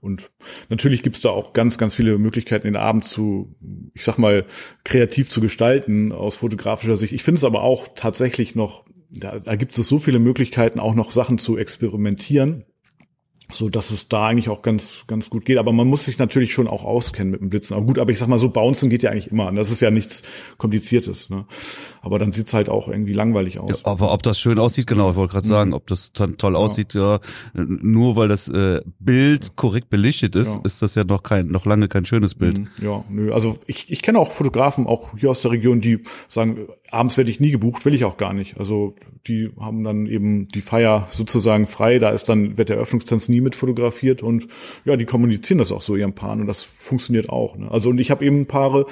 und natürlich gibt's da auch ganz, ganz viele Möglichkeiten, den Abend zu, ich sag mal, kreativ zu gestalten aus fotografischer Sicht. Ich finde es aber auch tatsächlich noch, da, da gibt es so viele Möglichkeiten, auch noch Sachen zu experimentieren so dass es da eigentlich auch ganz ganz gut geht. Aber man muss sich natürlich schon auch auskennen mit dem Blitzen. Aber gut, aber ich sag mal so, Bouncen geht ja eigentlich immer. Das ist ja nichts Kompliziertes. Ne? Aber dann sieht's halt auch irgendwie langweilig aus. Ja, aber ob das schön aussieht, genau, ich wollte gerade mhm. sagen, ob das toll aussieht, ja, nur weil das äh, Bild korrekt belichtet ist, ja. ist das ja noch kein, noch lange kein schönes Bild. Mhm. Ja, nö. Also ich, ich kenne auch Fotografen, auch hier aus der Region, die sagen, abends werde ich nie gebucht, will ich auch gar nicht. Also die haben dann eben die Feier sozusagen frei, da ist dann, wird der Eröffnungstanz nie mit fotografiert und ja, die kommunizieren das auch so ihren Paaren und das funktioniert auch. Ne? Also und ich habe eben Paare,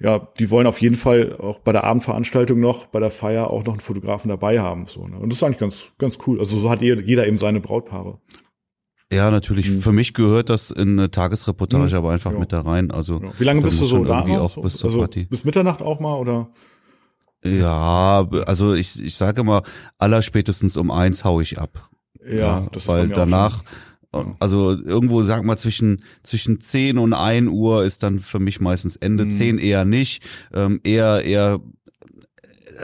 ja, die wollen auf jeden Fall auch bei der Abendveranstaltung noch, bei der Feier auch noch einen Fotografen dabei haben. So, ne? Und das ist eigentlich ganz, ganz cool. Also so hat jeder eben seine Brautpaare. Ja, natürlich. Mhm. Für mich gehört das in eine Tagesreportage mhm. aber einfach ja. mit da rein. Also ja. wie lange bist du so da? Auch bis zur also Party. Bis Mitternacht auch mal oder? Ja, also ich, ich sage immer, aller spätestens um eins hau ich ab. Ja, ja das weil danach, also irgendwo sag mal zwischen zwischen zehn und ein Uhr ist dann für mich meistens Ende. Mhm. Zehn eher nicht, ähm, eher eher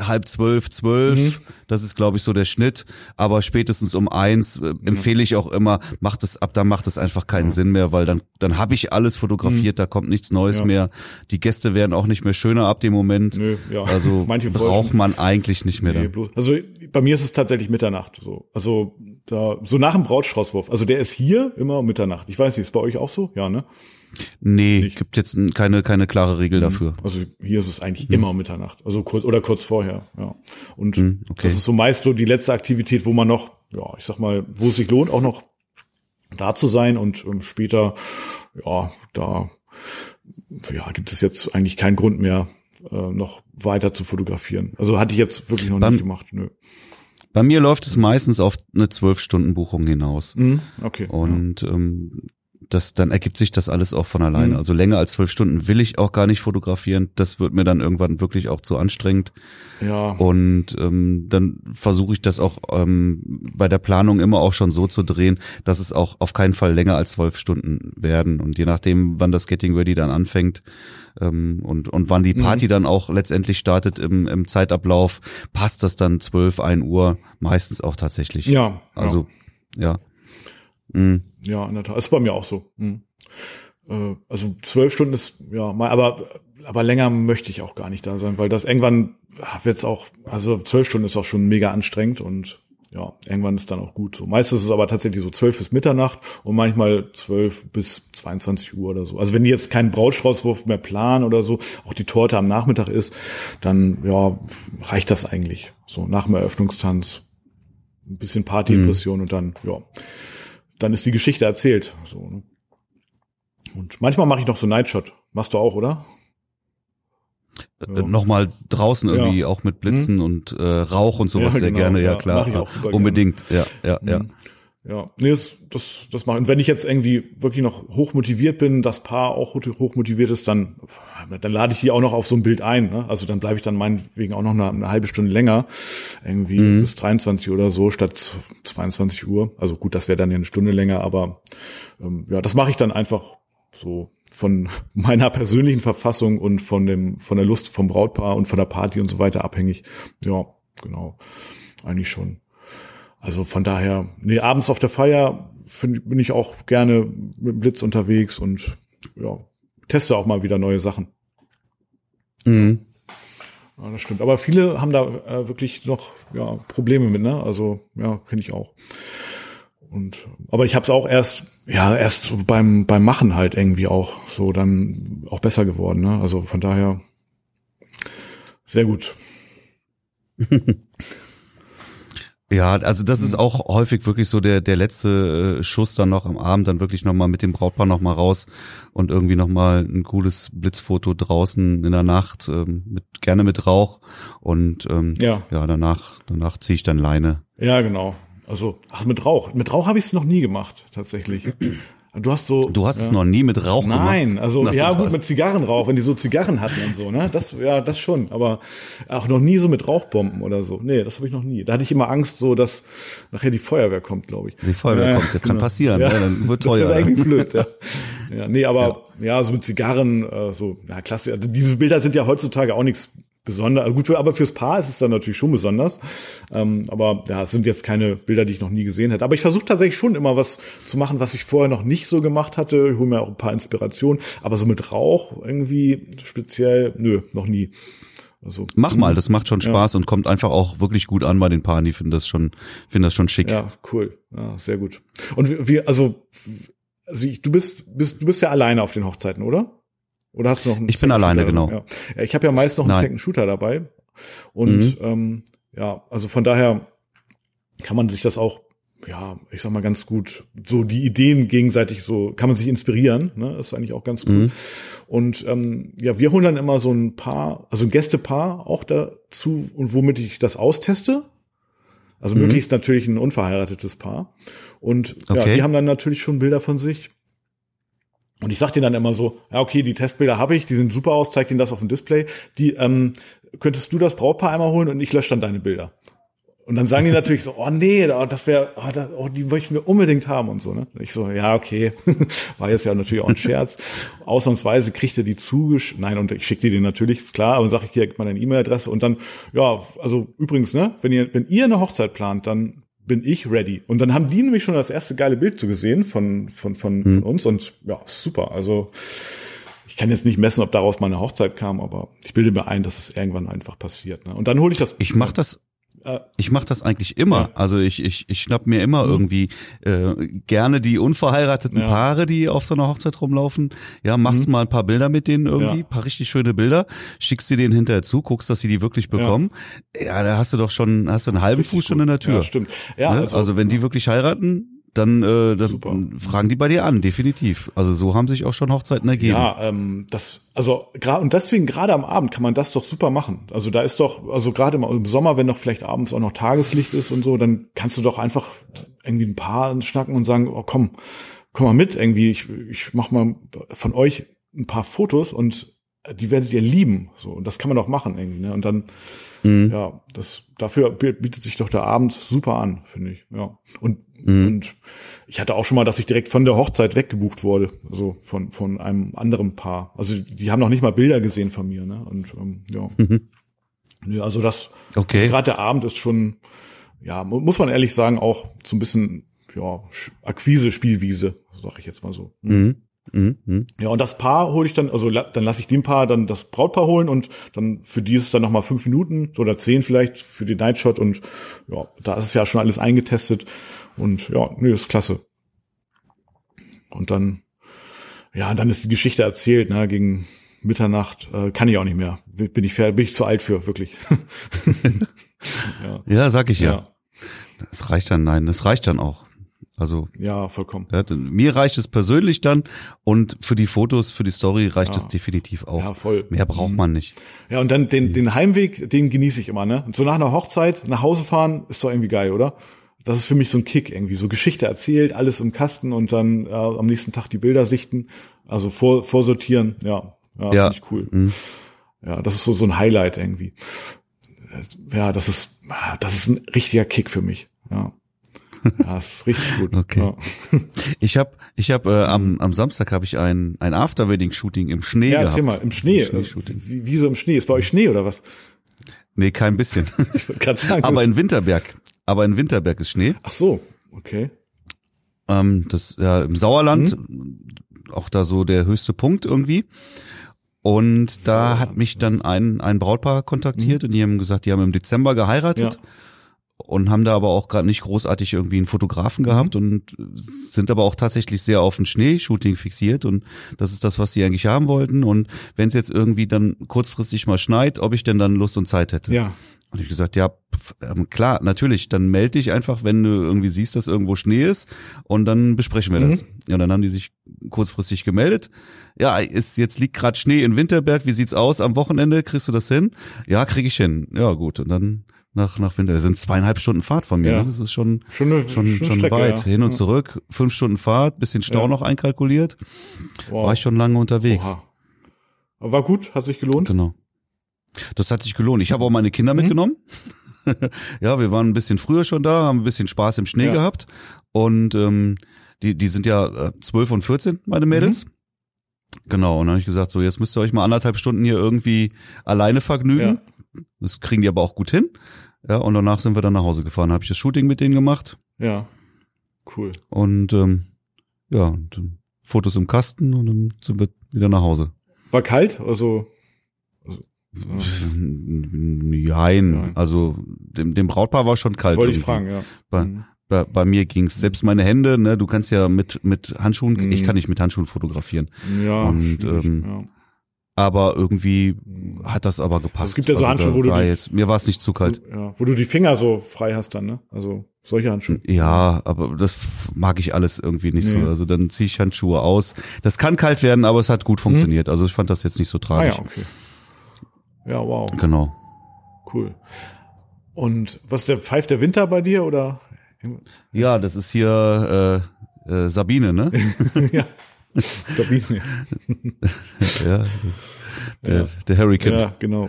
halb zwölf, zwölf. Mhm. Das ist, glaube ich, so der Schnitt. Aber spätestens um eins äh, empfehle ich auch immer, macht es ab, da macht es einfach keinen ja. Sinn mehr, weil dann, dann habe ich alles fotografiert, mhm. da kommt nichts Neues ja. mehr. Die Gäste werden auch nicht mehr schöner ab dem Moment. Nö, ja. Also Manche braucht man eigentlich nicht mehr. Nee, dann. Also bei mir ist es tatsächlich Mitternacht. So. Also da, so nach dem Brautstraußwurf. Also der ist hier immer um Mitternacht. Ich weiß nicht, ist bei euch auch so? Ja, ne? Nee, nicht. gibt jetzt keine, keine klare Regel mhm. dafür. Also hier ist es eigentlich mhm. immer um Mitternacht. Also kurz oder kurz vorher, ja. Und mhm, okay. das ist so meist so die letzte Aktivität, wo man noch, ja, ich sag mal, wo es sich lohnt, auch noch da zu sein und ähm, später, ja, da ja, gibt es jetzt eigentlich keinen Grund mehr, äh, noch weiter zu fotografieren. Also hatte ich jetzt wirklich noch Beim, nicht gemacht. Nö. Bei mir läuft es meistens auf eine zwölf Stunden Buchung hinaus. Mhm, okay. Und ähm, das, dann ergibt sich das alles auch von alleine. Mhm. Also länger als zwölf Stunden will ich auch gar nicht fotografieren. Das wird mir dann irgendwann wirklich auch zu anstrengend. Ja. Und ähm, dann versuche ich das auch ähm, bei der Planung immer auch schon so zu drehen, dass es auch auf keinen Fall länger als zwölf Stunden werden. Und je nachdem, wann das Getting Ready dann anfängt ähm, und, und wann die Party Mhm. dann auch letztendlich startet im, im Zeitablauf, passt das dann zwölf, ein Uhr, meistens auch tatsächlich. Ja. Also, ja. Mhm. Ja, in der Tat. Ist bei mir auch so. Hm. Äh, also zwölf Stunden ist, ja, mal, aber, aber länger möchte ich auch gar nicht da sein, weil das irgendwann wird es auch, also zwölf Stunden ist auch schon mega anstrengend und ja, irgendwann ist dann auch gut so. Meistens ist es aber tatsächlich so zwölf bis Mitternacht und manchmal zwölf bis 22 Uhr oder so. Also wenn die jetzt keinen Brautstraußwurf mehr planen oder so, auch die Torte am Nachmittag ist, dann ja, reicht das eigentlich. So nach dem Eröffnungstanz, ein bisschen Partyimpression und dann, ja, dann ist die Geschichte erzählt. So, ne? Und manchmal mache ich noch so Nightshot. Machst du auch, oder? Äh, Nochmal draußen irgendwie Ja. auch mit Blitzen und äh, Rauch und sowas Ja, sehr genau, gerne, ja, ja, klar. super gerne. Unbedingt, ja, ja, ja. Ja, nee, das, das, das mache ich. Und wenn ich jetzt irgendwie wirklich noch hoch motiviert bin, das Paar auch hoch motiviert ist, dann, dann lade ich die auch noch auf so ein Bild ein. Ne? Also dann bleibe ich dann meinetwegen auch noch eine, eine halbe Stunde länger, irgendwie Mhm. bis 23 oder so, statt 22 Uhr. Also gut, das wäre dann ja eine Stunde länger, aber ähm, ja, das mache ich dann einfach so von meiner persönlichen Verfassung und von dem, von der Lust vom Brautpaar und von der Party und so weiter abhängig. Ja, genau. Eigentlich schon. Also von daher, nee, abends auf der Feier find, bin ich auch gerne mit Blitz unterwegs und ja, teste auch mal wieder neue Sachen. Mhm. Ja, das stimmt. Aber viele haben da äh, wirklich noch ja, Probleme mit, ne? Also ja, kenne ich auch. Und aber ich habe es auch erst ja erst so beim beim Machen halt irgendwie auch so dann auch besser geworden, ne? Also von daher sehr gut. Ja, also das Mhm. ist auch häufig wirklich so der der letzte äh, Schuss dann noch am Abend, dann wirklich nochmal mit dem Brautpaar nochmal raus und irgendwie nochmal ein cooles Blitzfoto draußen in der Nacht, ähm, mit, gerne mit Rauch und ähm, Ja. ja, danach, danach ziehe ich dann Leine. Ja, genau. Also ach mit Rauch. Mit Rauch habe ich es noch nie gemacht tatsächlich. Du hast so Du hast ja. es noch nie mit Rauch gemacht? Nein, also Das ja gut was. mit Zigarrenrauch, wenn die so Zigarren hatten und so, ne? Das ja, das schon, aber auch noch nie so mit Rauchbomben oder so. Nee, das habe ich noch nie. Da hatte ich immer Angst so, dass nachher die Feuerwehr kommt, glaube ich. Die Feuerwehr Ja, kommt, das kann genau. passieren, Ja. ne? dann wird Das teuer. ist eigentlich blöd, ja. ja. Nee, aber ja. so mit Zigarren, äh, so, na klasse. Also diese Bilder sind ja heutzutage auch nichts besonders. Also gut, für, aber fürs Paar ist es dann natürlich schon besonders. Ähm, aber ja, es sind jetzt keine Bilder, die ich noch nie gesehen hätte. Aber ich versuche tatsächlich schon immer was zu machen, was ich vorher noch nicht so gemacht hatte. Ich hole mir auch ein paar Inspirationen. Aber so mit Rauch irgendwie speziell, nö, noch nie. Also, Mach mal, das macht schon Spaß und kommt einfach auch wirklich gut an bei den Paaren. Die finden das schon, finden das schon schick. Ja, cool. Ja, sehr gut. Und wir- wir, also, also ich, du bist, bist, du bist ja alleine auf den Hochzeiten, oder? Oder hast du noch einen Ich bin alleine, genau. Ja. ja, ich habe ja meist noch einen Nein. Second Shooter dabei. Und Mhm. ähm, ja, also von daher kann man sich das auch, ja, ich sag mal ganz gut, so die Ideen gegenseitig so, kann man sich inspirieren, ne? Das ist eigentlich auch ganz cool. Mhm. Und ähm, ja, wir holen dann immer so ein Paar, also ein Gästepaar auch dazu und womit ich das austeste. Also Mhm. möglichst natürlich ein unverheiratetes Paar. Und ja, Okay. die haben dann natürlich schon Bilder von sich. Und ich sag denen dann immer so, ja, okay, die Testbilder habe ich, die sind super aus, zeig denen das auf dem Display. Die, ähm, könntest du das Brautpaar einmal holen und ich lösche dann deine Bilder. Und dann sagen die natürlich so, oh nee, das wäre, oh, oh, die möchten wir unbedingt haben und so. Ne? Ich so, ja, okay, war jetzt ja natürlich auch ein Scherz. Ausnahmsweise kriegt er die zugesch... Nein, und ich schicke dir den natürlich, klar, aber dann sage ich dir, mal deine E-Mail-Adresse und dann, ja, also übrigens, ne, wenn ihr, wenn ihr eine Hochzeit plant, dann bin ich ready. Und dann haben die nämlich schon das erste geile Bild so gesehen von, von, von, von uns und ja, super. Also ich kann jetzt nicht messen, ob daraus mal eine Hochzeit kam, aber ich bilde mir ein, dass es irgendwann einfach passiert. Ne? Und dann hole ich das. Ich mach das, ich mach das eigentlich immer. Ja. Mhm. Also ich, ich, ich schnapp mir immer irgendwie äh, gerne die unverheirateten Ja. Mhm. Paare, die auf so einer Hochzeit rumlaufen. Ja, machst mal ein paar Bilder mit denen irgendwie, Ja. paar richtig schöne Bilder, schickst sie denen hinterher zu, guckst, dass sie die wirklich bekommen. Ja, da hast du doch schon, hast du einen halben Fuß schon in der Tür. Ja, stimmt. Ja, ne? also, wenn die wirklich heiraten, dann, äh, dann Super. fragen die bei dir an, definitiv. Also so haben sich auch schon Hochzeiten ergeben. Ja, ähm, das, also gerade und deswegen gerade am Abend kann man das doch super machen. Also da ist doch, also gerade im, im Sommer, wenn doch vielleicht abends auch noch Tageslicht ist und so, dann kannst du doch einfach irgendwie ein paar schnacken und sagen, oh komm, komm mal mit irgendwie, ich, ich mach mal von euch ein paar Fotos und die werdet ihr lieben. So, und das kann man doch machen irgendwie. Ne? Und dann, mhm. ja, das dafür bietet sich doch der Abend super an, finde ich. Ja. Und, mhm. und ich hatte auch schon mal, dass ich direkt von der Hochzeit weggebucht wurde, also von von einem anderen Paar. Also die haben noch nicht mal Bilder gesehen von mir, ne? Und ähm, ja. Mhm. ja, also das. Okay. Gerade der Abend ist schon, ja, muss man ehrlich sagen, auch so ein bisschen ja Akquise, Spielwiese, sag ich jetzt mal so. Mhm. Mhm, mh. Ja, und das Paar hole ich dann, also dann lasse ich dem Paar dann das Brautpaar holen und dann für die ist es dann nochmal fünf Minuten oder zehn vielleicht für den Nightshot und ja, da ist es ja schon alles eingetestet und ja, nee, ist klasse. Und dann, ja, dann ist die Geschichte erzählt, ne, gegen Mitternacht äh, kann ich auch nicht mehr. Bin ich bin ich zu alt für, wirklich. ja. ja, sag ich ja. ja. Das reicht dann, nein, das reicht dann auch. Also ja, vollkommen. Ja, mir reicht es persönlich dann und für die Fotos, für die Story reicht ja. es definitiv auch. Ja, voll. Mehr braucht mhm. man nicht. Ja, und dann den, den Heimweg, den genieße ich immer, ne? Und so nach einer Hochzeit nach Hause fahren ist doch irgendwie geil, oder? Das ist für mich so ein Kick irgendwie, so Geschichte erzählt, alles im Kasten und dann äh, am nächsten Tag die Bilder sichten, also vor, vorsortieren, ja, ja, ja. ich cool. Mhm. Ja, das ist so so ein Highlight irgendwie. Ja, das ist das ist ein richtiger Kick für mich. Ja. Ja, ist richtig gut. Okay. Ja. Ich habe ich hab, äh, am, am Samstag habe ich ein ein Afterwedding Shooting im Schnee ja, gehabt. Ja, mal, im Schnee. Im wie, wie so im Schnee? Ist bei euch Schnee oder was? Nee, kein bisschen. sagen, Aber in Winterberg. Aber in Winterberg ist Schnee. Ach so, okay. Ähm, das ja im Sauerland mhm. auch da so der höchste Punkt irgendwie. Und da hat mich dann ein, ein Brautpaar kontaktiert mhm. und die haben gesagt, die haben im Dezember geheiratet. Ja und haben da aber auch gerade nicht großartig irgendwie einen Fotografen gehabt mhm. und sind aber auch tatsächlich sehr auf ein Schneeshooting fixiert und das ist das, was sie eigentlich haben wollten und wenn es jetzt irgendwie dann kurzfristig mal schneit, ob ich denn dann Lust und Zeit hätte. Ja. Und ich gesagt, ja, pf, ähm, klar, natürlich, dann melde dich einfach, wenn du irgendwie siehst, dass irgendwo Schnee ist und dann besprechen wir mhm. das. Ja, dann haben die sich kurzfristig gemeldet. Ja, ist jetzt liegt gerade Schnee in Winterberg, wie sieht's aus am Wochenende? Kriegst du das hin? Ja, krieg ich hin. Ja, gut, und dann nach, nach Winter. Das sind zweieinhalb Stunden Fahrt von mir. Ja. Ne? Das ist schon, schon, eine, schon, schon, Strecke, weit. Ja. Hin und zurück. Fünf Stunden Fahrt, bisschen Stau ja. noch einkalkuliert. Wow. War ich schon lange unterwegs. Oha. War gut, hat sich gelohnt. Genau. Das hat sich gelohnt. Ich habe auch meine Kinder mhm. mitgenommen. ja, wir waren ein bisschen früher schon da, haben ein bisschen Spaß im Schnee gehabt. Und ähm, die, die sind ja äh, zwölf und vierzehn, meine Mädels. Mhm. Genau, und dann habe ich gesagt, so jetzt müsst ihr euch mal anderthalb Stunden hier irgendwie alleine vergnügen. Das kriegen die aber auch gut hin. Ja, und danach sind wir dann nach Hause gefahren. Habe ich das Shooting mit denen gemacht. Ja, cool. Und ähm, ja, und, ähm, Fotos im Kasten und dann sind wir wieder nach Hause. War kalt? Also, Nein, ja. also dem, dem Brautpaar war schon kalt. Wollte irgendwie. ich fragen, ja. Bei, mhm. bei, bei mir ging's selbst meine Hände, ne, du kannst ja mit mit Handschuhen, mhm. ich kann nicht mit Handschuhen fotografieren. Ja. Und ähm, ja aber irgendwie hat das aber gepasst. Es gibt ja so also Handschuhe, wo du die, jetzt, mir war es nicht zu kalt. Ja, wo du die Finger so frei hast dann, ne? Also solche Handschuhe. Ja, aber das mag ich alles irgendwie nicht nee. so. Also dann ziehe ich Handschuhe aus. Das kann kalt werden, aber es hat gut funktioniert. Mhm. Also ich fand das jetzt nicht so tragisch. Ah, ja, okay. Ja, wow. Genau. Cool. Und was ist der Pfeif der Winter bei dir oder? Ja, das ist hier äh, äh, Sabine, ne? ja. Sabine. ja, der, ja. der Hurricane. Ja, genau.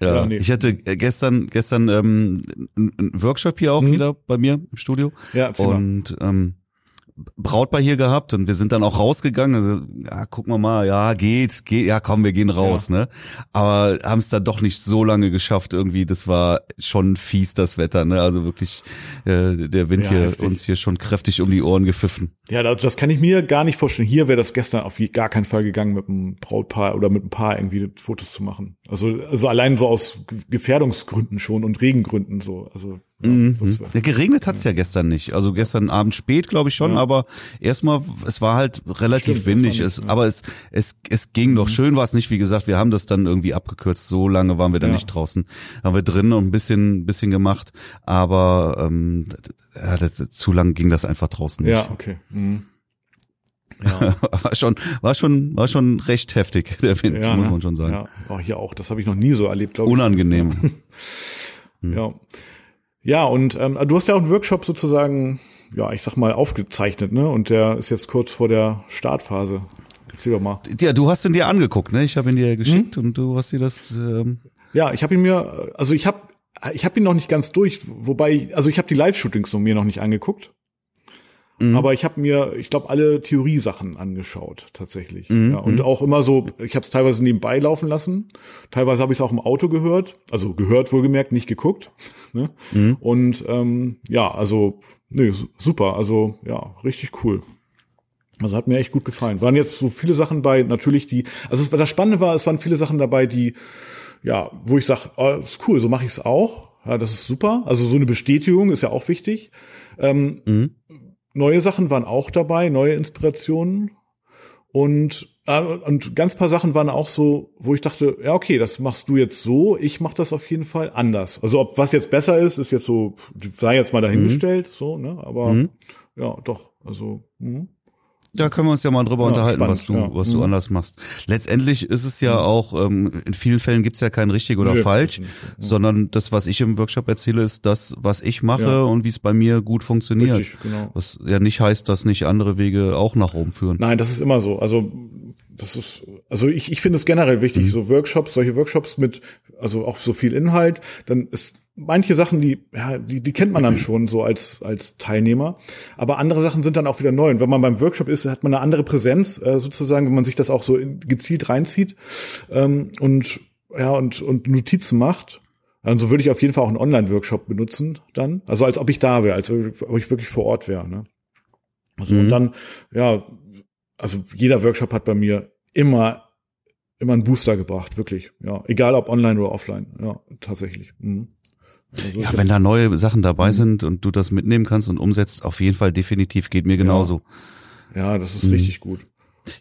Ja, ja nee. ich hatte gestern gestern ähm, einen Workshop hier auch mhm. wieder bei mir im Studio. Ja, und ähm, Brautpaar hier gehabt und wir sind dann auch rausgegangen. Also, ja, gucken wir mal, ja, geht, geht, ja, komm, wir gehen raus, ja. ne? Aber haben es dann doch nicht so lange geschafft irgendwie. Das war schon fies, das Wetter, ne? Also wirklich, äh, der Wind ja, hier heftig. uns hier schon kräftig um die Ohren gepfiffen. Ja, das, das kann ich mir gar nicht vorstellen. Hier wäre das gestern auf gar keinen Fall gegangen, mit einem Brautpaar oder mit einem Paar irgendwie Fotos zu machen. Also, also allein so aus Gefährdungsgründen schon und Regengründen so. Also mhm. ja, geregnet hat's ja. ja gestern nicht. Also gestern Abend spät, glaube ich schon, ja. aber erstmal, es war halt relativ Stimmt, windig. Nicht, es, Aber es, es, es ging mhm. doch. Schön war es nicht, wie gesagt, wir haben das dann irgendwie abgekürzt. So lange waren wir dann nicht draußen. Haben wir drinnen und ein bisschen, bisschen gemacht. Aber ähm, ja, das, zu lang ging das einfach draußen nicht. Ja, okay. Mhm. Ja. war schon, war schon, war schon recht heftig, der Wind, ja, muss ne? man schon sagen. Ja, oh, hier auch. Das habe ich noch nie so erlebt, glaube ich. Unangenehm. ja. Ja, und ähm, du hast ja auch einen Workshop sozusagen ja, ich sag mal, aufgezeichnet, ne? Und der ist jetzt kurz vor der Startphase. Erzähl doch mal. Ja, du hast ihn dir angeguckt, ne? Ich habe ihn dir geschickt mhm. und du hast dir das. Ähm ja, ich habe ihn mir, also ich habe, ich habe ihn noch nicht ganz durch, wobei, also ich habe die Live-Shootings so mir noch nicht angeguckt. Mhm. Aber ich habe mir, ich glaube, alle Theoriesachen angeschaut tatsächlich. Mhm. Ja, und mhm. auch immer so, ich habe es teilweise nebenbei laufen lassen. Teilweise habe ich es auch im Auto gehört, also gehört wohlgemerkt, nicht geguckt. Ne? Mhm. Und ähm, ja, also nee, super, also ja, richtig cool. Also hat mir echt gut gefallen. Waren jetzt so viele Sachen bei, natürlich die, also das Spannende war, es waren viele Sachen dabei, die, ja, wo ich sage, oh, ist cool, so mache ich es auch. Ja, das ist super. Also so eine Bestätigung ist ja auch wichtig. Ähm, mhm neue Sachen waren auch dabei, neue Inspirationen. Und, äh, und ganz paar Sachen waren auch so, wo ich dachte, ja, okay, das machst du jetzt so, ich mach das auf jeden Fall anders. Also ob was jetzt besser ist, ist jetzt so, sei jetzt mal dahingestellt, mhm. so, ne? Aber mhm. ja, doch, also. Mh. Da können wir uns ja mal drüber ja, unterhalten, spannend, was du, ja. was du mhm. anders machst. Letztendlich ist es ja mhm. auch, ähm, in vielen Fällen gibt's ja kein richtig oder nee, falsch, nicht, ja. sondern das, was ich im Workshop erzähle, ist das, was ich mache und wie es bei mir gut funktioniert. Richtig, genau. Was ja nicht heißt, dass nicht andere Wege auch nach oben führen. Nein, das ist immer so. Also das ist, also ich, ich finde es generell wichtig, mhm. so Workshops, solche Workshops mit, also auch so viel Inhalt, dann ist manche Sachen, die, ja, die, die kennt man dann schon so als, als Teilnehmer. Aber andere Sachen sind dann auch wieder neu. Und wenn man beim Workshop ist, hat man eine andere Präsenz, äh, sozusagen, wenn man sich das auch so gezielt reinzieht ähm, und, ja, und, und Notizen macht. Also würde ich auf jeden Fall auch einen Online-Workshop benutzen dann. Also als ob ich da wäre, als ob ich wirklich vor Ort wäre. Ne? Also mhm. und dann, ja, also jeder Workshop hat bei mir immer immer einen Booster gebracht, wirklich. Ja, egal ob online oder offline. Ja, tatsächlich. Mhm. Also ja, wenn da neue Sachen dabei mhm. sind und du das mitnehmen kannst und umsetzt, auf jeden Fall definitiv geht mir genauso. Ja, ja das ist mhm. richtig gut.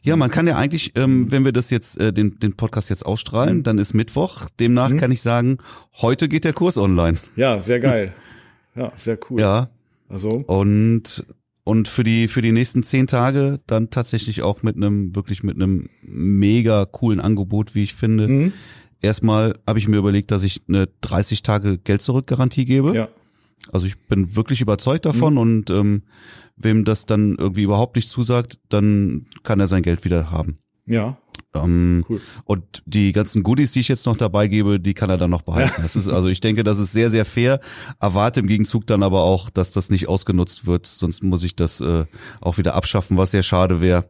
Ja, man kann ja eigentlich, ähm, wenn wir das jetzt, äh, den, den Podcast jetzt ausstrahlen, mhm. dann ist Mittwoch. Demnach mhm. kann ich sagen, heute geht der Kurs online. Ja, sehr geil. Ja, sehr cool. Ja. Also. Und und für die für die nächsten zehn Tage dann tatsächlich auch mit einem wirklich mit einem mega coolen Angebot, wie ich finde. Mhm erstmal habe ich mir überlegt, dass ich eine 30 Tage Geld zurück Garantie gebe. Ja. Also ich bin wirklich überzeugt davon mhm. und ähm, wem das dann irgendwie überhaupt nicht zusagt, dann kann er sein Geld wieder haben. Ja. Ähm, cool. Und die ganzen Goodies, die ich jetzt noch dabei gebe, die kann er dann noch behalten. Ja. Das ist, also ich denke, das ist sehr, sehr fair. Erwarte im Gegenzug dann aber auch, dass das nicht ausgenutzt wird, sonst muss ich das äh, auch wieder abschaffen, was sehr schade wäre.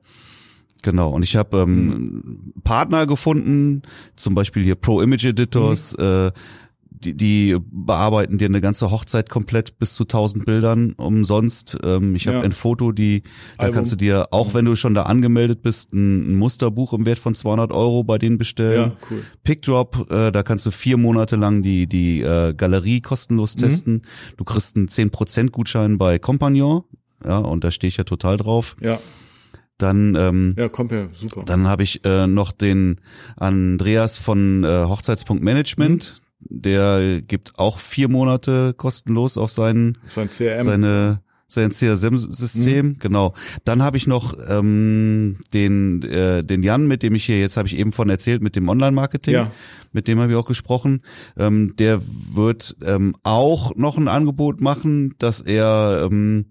Genau, und ich habe ähm, mhm. Partner gefunden, zum Beispiel hier Pro Image Editors, mhm. äh, die, die bearbeiten dir eine ganze Hochzeit komplett bis zu 1000 Bildern umsonst. Ähm, ich habe ja. ein Foto, die da Album. kannst du dir, auch wenn du schon da angemeldet bist, ein, ein Musterbuch im Wert von 200 Euro bei denen bestellen. Ja, cool. PickDrop, äh, da kannst du vier Monate lang die die äh, Galerie kostenlos mhm. testen. Du kriegst einen 10% Gutschein bei Compagnon, ja, und da stehe ich ja total drauf. Ja. Dann ähm, ja, kommt ja super. Dann habe ich äh, noch den Andreas von äh, Hochzeitspunkt Management. Mhm. Der gibt auch vier Monate kostenlos auf seinen sein CRM. seine sein CRM-System, mhm. genau. Dann habe ich noch ähm, den äh, den Jan, mit dem ich hier jetzt habe ich eben von erzählt mit dem Online-Marketing, ja. mit dem habe ich auch gesprochen. Ähm, der wird ähm, auch noch ein Angebot machen, dass er ähm,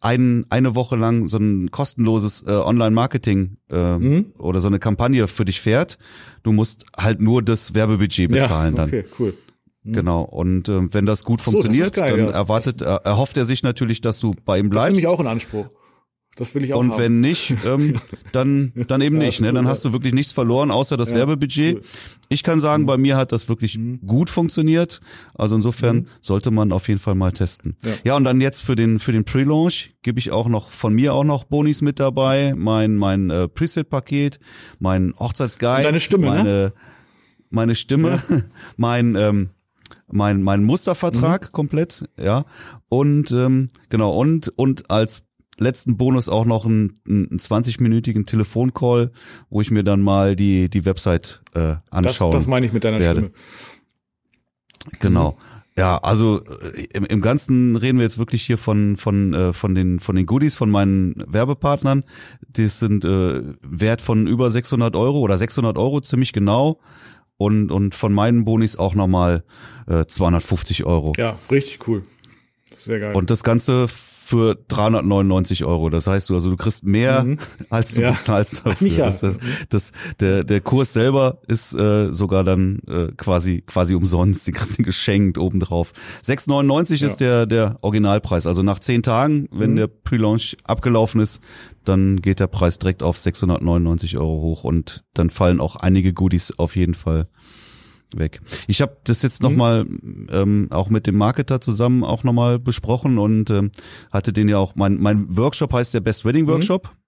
ein, eine Woche lang so ein kostenloses äh, Online-Marketing äh, mhm. oder so eine Kampagne für dich fährt. Du musst halt nur das Werbebudget bezahlen ja, okay, dann. Cool. Mhm. Genau. Und äh, wenn das gut funktioniert, so, das geil, dann ja. erwartet, er, erhofft er sich natürlich, dass du bei ihm bleibst. Das ist nämlich auch ein Anspruch. Das will ich auch Und haben. wenn nicht, ähm, dann, dann eben ja, nicht. Ne? Dann hast du wirklich nichts verloren, außer das ja, Werbebudget. Cool. Ich kann sagen, mhm. bei mir hat das wirklich mhm. gut funktioniert. Also insofern mhm. sollte man auf jeden Fall mal testen. Ja. ja, und dann jetzt für den, für den Pre-Launch gebe ich auch noch von mir auch noch Bonis mit dabei. Mein, mein äh, Preset-Paket, mein Hochzeitsguide. deine Stimme, meine, ne? meine Stimme, mein, ähm, mein mein Mustervertrag mhm. komplett, ja und ähm, genau und und als letzten Bonus auch noch einen, einen 20-minütigen Telefoncall, wo ich mir dann mal die, die Website äh, anschauen Das, das meine ich mit deiner werde. Stimme. Genau. Ja, also äh, im, im Ganzen reden wir jetzt wirklich hier von von äh, von den von den Goodies von meinen Werbepartnern. Die sind äh, Wert von über 600 Euro oder 600 Euro ziemlich genau und und von meinen Bonis auch nochmal äh, 250 Euro. Ja, richtig cool. Sehr geil. Und das Ganze für 399 Euro. Das heißt du, also du kriegst mehr, mhm. als du ja. bezahlst dafür. Ja. Das, das, das, der, der Kurs selber ist äh, sogar dann äh, quasi quasi umsonst. Die kriegst du geschenkt obendrauf. 6,99 ja. ist der der Originalpreis. Also nach zehn Tagen, wenn mhm. der Pre-Launch abgelaufen ist, dann geht der Preis direkt auf 699 Euro hoch und dann fallen auch einige Goodies auf jeden Fall weg. Ich habe das jetzt nochmal mhm. ähm, auch mit dem Marketer zusammen auch nochmal besprochen und ähm, hatte den ja auch, mein, mein Workshop heißt der Best Wedding mhm. Workshop. Mhm.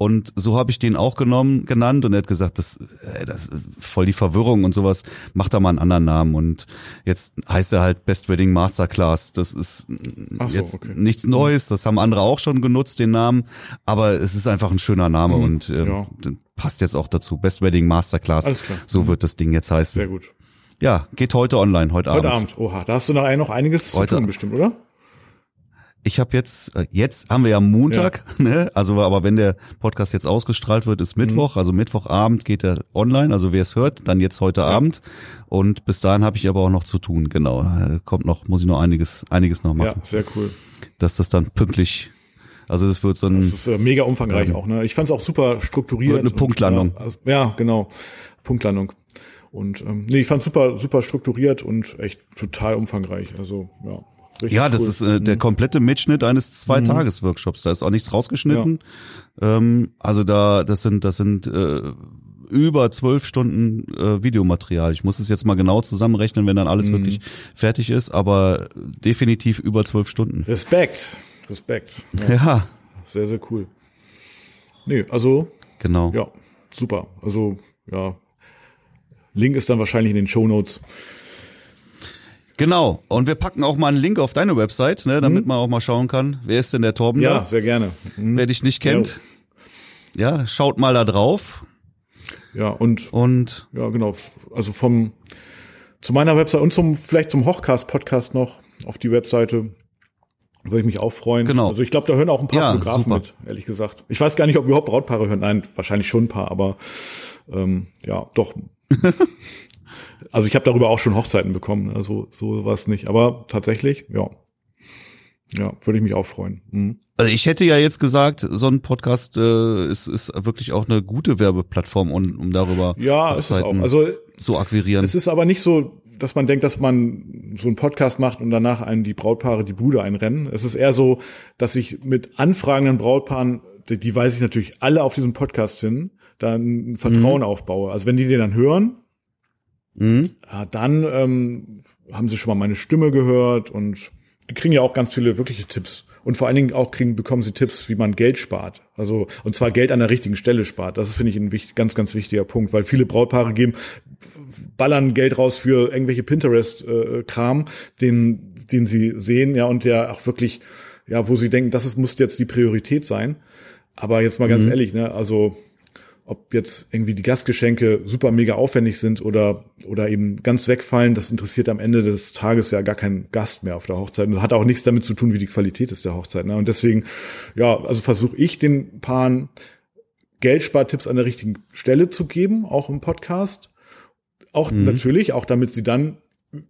Und so habe ich den auch genommen, genannt und er hat gesagt, das, äh, das ist voll die Verwirrung und sowas, macht da mal einen anderen Namen. Und jetzt heißt er halt Best Wedding Masterclass. Das ist so, jetzt okay. nichts Neues, das haben andere auch schon genutzt, den Namen, aber es ist einfach ein schöner Name mhm, und äh, ja. Passt jetzt auch dazu. Best Wedding Masterclass. So wird das Ding jetzt heißen. Sehr gut. Ja, geht heute online, heute, heute Abend. Heute Abend, oha, da hast du nachher noch einiges heute, zu tun bestimmt, oder? ich habe jetzt, äh, jetzt haben wir ja Montag, ja. ne? Also aber wenn der Podcast jetzt ausgestrahlt wird, ist Mittwoch. Mhm. Also Mittwochabend geht er online. Also wer es hört, dann jetzt heute ja. Abend. Und bis dahin habe ich aber auch noch zu tun. Genau, kommt noch, muss ich noch einiges, einiges noch machen. Ja, sehr cool. Dass das dann pünktlich also das wird so ein. Das ist äh, mega umfangreich ähm, auch, ne? Ich fand es auch super strukturiert. Wird eine Punktlandung. Und, also, ja, genau. Punktlandung. Und ähm, nee, ich fand super, super strukturiert und echt total umfangreich. Also ja, Richtig ja, das cool. ist äh, der mhm. komplette Mitschnitt eines Zwei-Tages-Workshops. Da ist auch nichts rausgeschnitten. Ja. Ähm, also da, das sind, das sind äh, über zwölf Stunden äh, Videomaterial. Ich muss es jetzt mal genau zusammenrechnen, wenn dann alles mhm. wirklich fertig ist, aber definitiv über zwölf Stunden. Respekt, Respekt. Ja. ja. Sehr, sehr cool. Nee, also. Genau. Ja, super. Also, ja. Link ist dann wahrscheinlich in den Show Notes. Genau. Und wir packen auch mal einen Link auf deine Website, ne, damit mhm. man auch mal schauen kann, wer ist denn der Torben Ja, da? sehr gerne. Mhm. Wer dich nicht kennt, ja. ja, schaut mal da drauf. Ja, und, und ja, genau. Also vom zu meiner Website und zum vielleicht zum Hochcast-Podcast noch auf die Webseite würde ich mich auch freuen. Genau. Also ich glaube, da hören auch ein paar ja, Fotografen super. mit, ehrlich gesagt. Ich weiß gar nicht, ob überhaupt Brautpaare hören. Nein, wahrscheinlich schon ein paar, aber ähm, ja, doch. Also ich habe darüber auch schon Hochzeiten bekommen, also so was nicht. Aber tatsächlich, ja. Ja, würde ich mich auch freuen. Mhm. Also ich hätte ja jetzt gesagt, so ein Podcast äh, ist, ist wirklich auch eine gute Werbeplattform, um, um darüber ja, ist es auch. Also, zu akquirieren. Es ist aber nicht so, dass man denkt, dass man so einen Podcast macht und danach einen die Brautpaare die Bude einrennen. Es ist eher so, dass ich mit anfragenden Brautpaaren, die, die weiß ich natürlich alle auf diesem Podcast hin, dann Vertrauen mhm. aufbaue. Also wenn die den dann hören, Mhm. Ja, dann ähm, haben sie schon mal meine Stimme gehört und kriegen ja auch ganz viele wirkliche Tipps. Und vor allen Dingen auch kriegen, bekommen sie Tipps, wie man Geld spart. Also, und zwar Geld an der richtigen Stelle spart. Das ist, finde ich, ein wichtig, ganz, ganz wichtiger Punkt, weil viele Brautpaare geben, ballern Geld raus für irgendwelche Pinterest-Kram, den, den sie sehen, ja, und der auch wirklich, ja, wo sie denken, das ist, muss jetzt die Priorität sein. Aber jetzt mal ganz mhm. ehrlich, ne, also, ob jetzt irgendwie die Gastgeschenke super mega aufwendig sind oder, oder eben ganz wegfallen, das interessiert am Ende des Tages ja gar keinen Gast mehr auf der Hochzeit. Und das hat auch nichts damit zu tun, wie die Qualität ist der Hochzeit. Ne? Und deswegen, ja, also versuche ich den Paaren Geldspartipps an der richtigen Stelle zu geben, auch im Podcast. Auch mhm. natürlich, auch damit sie dann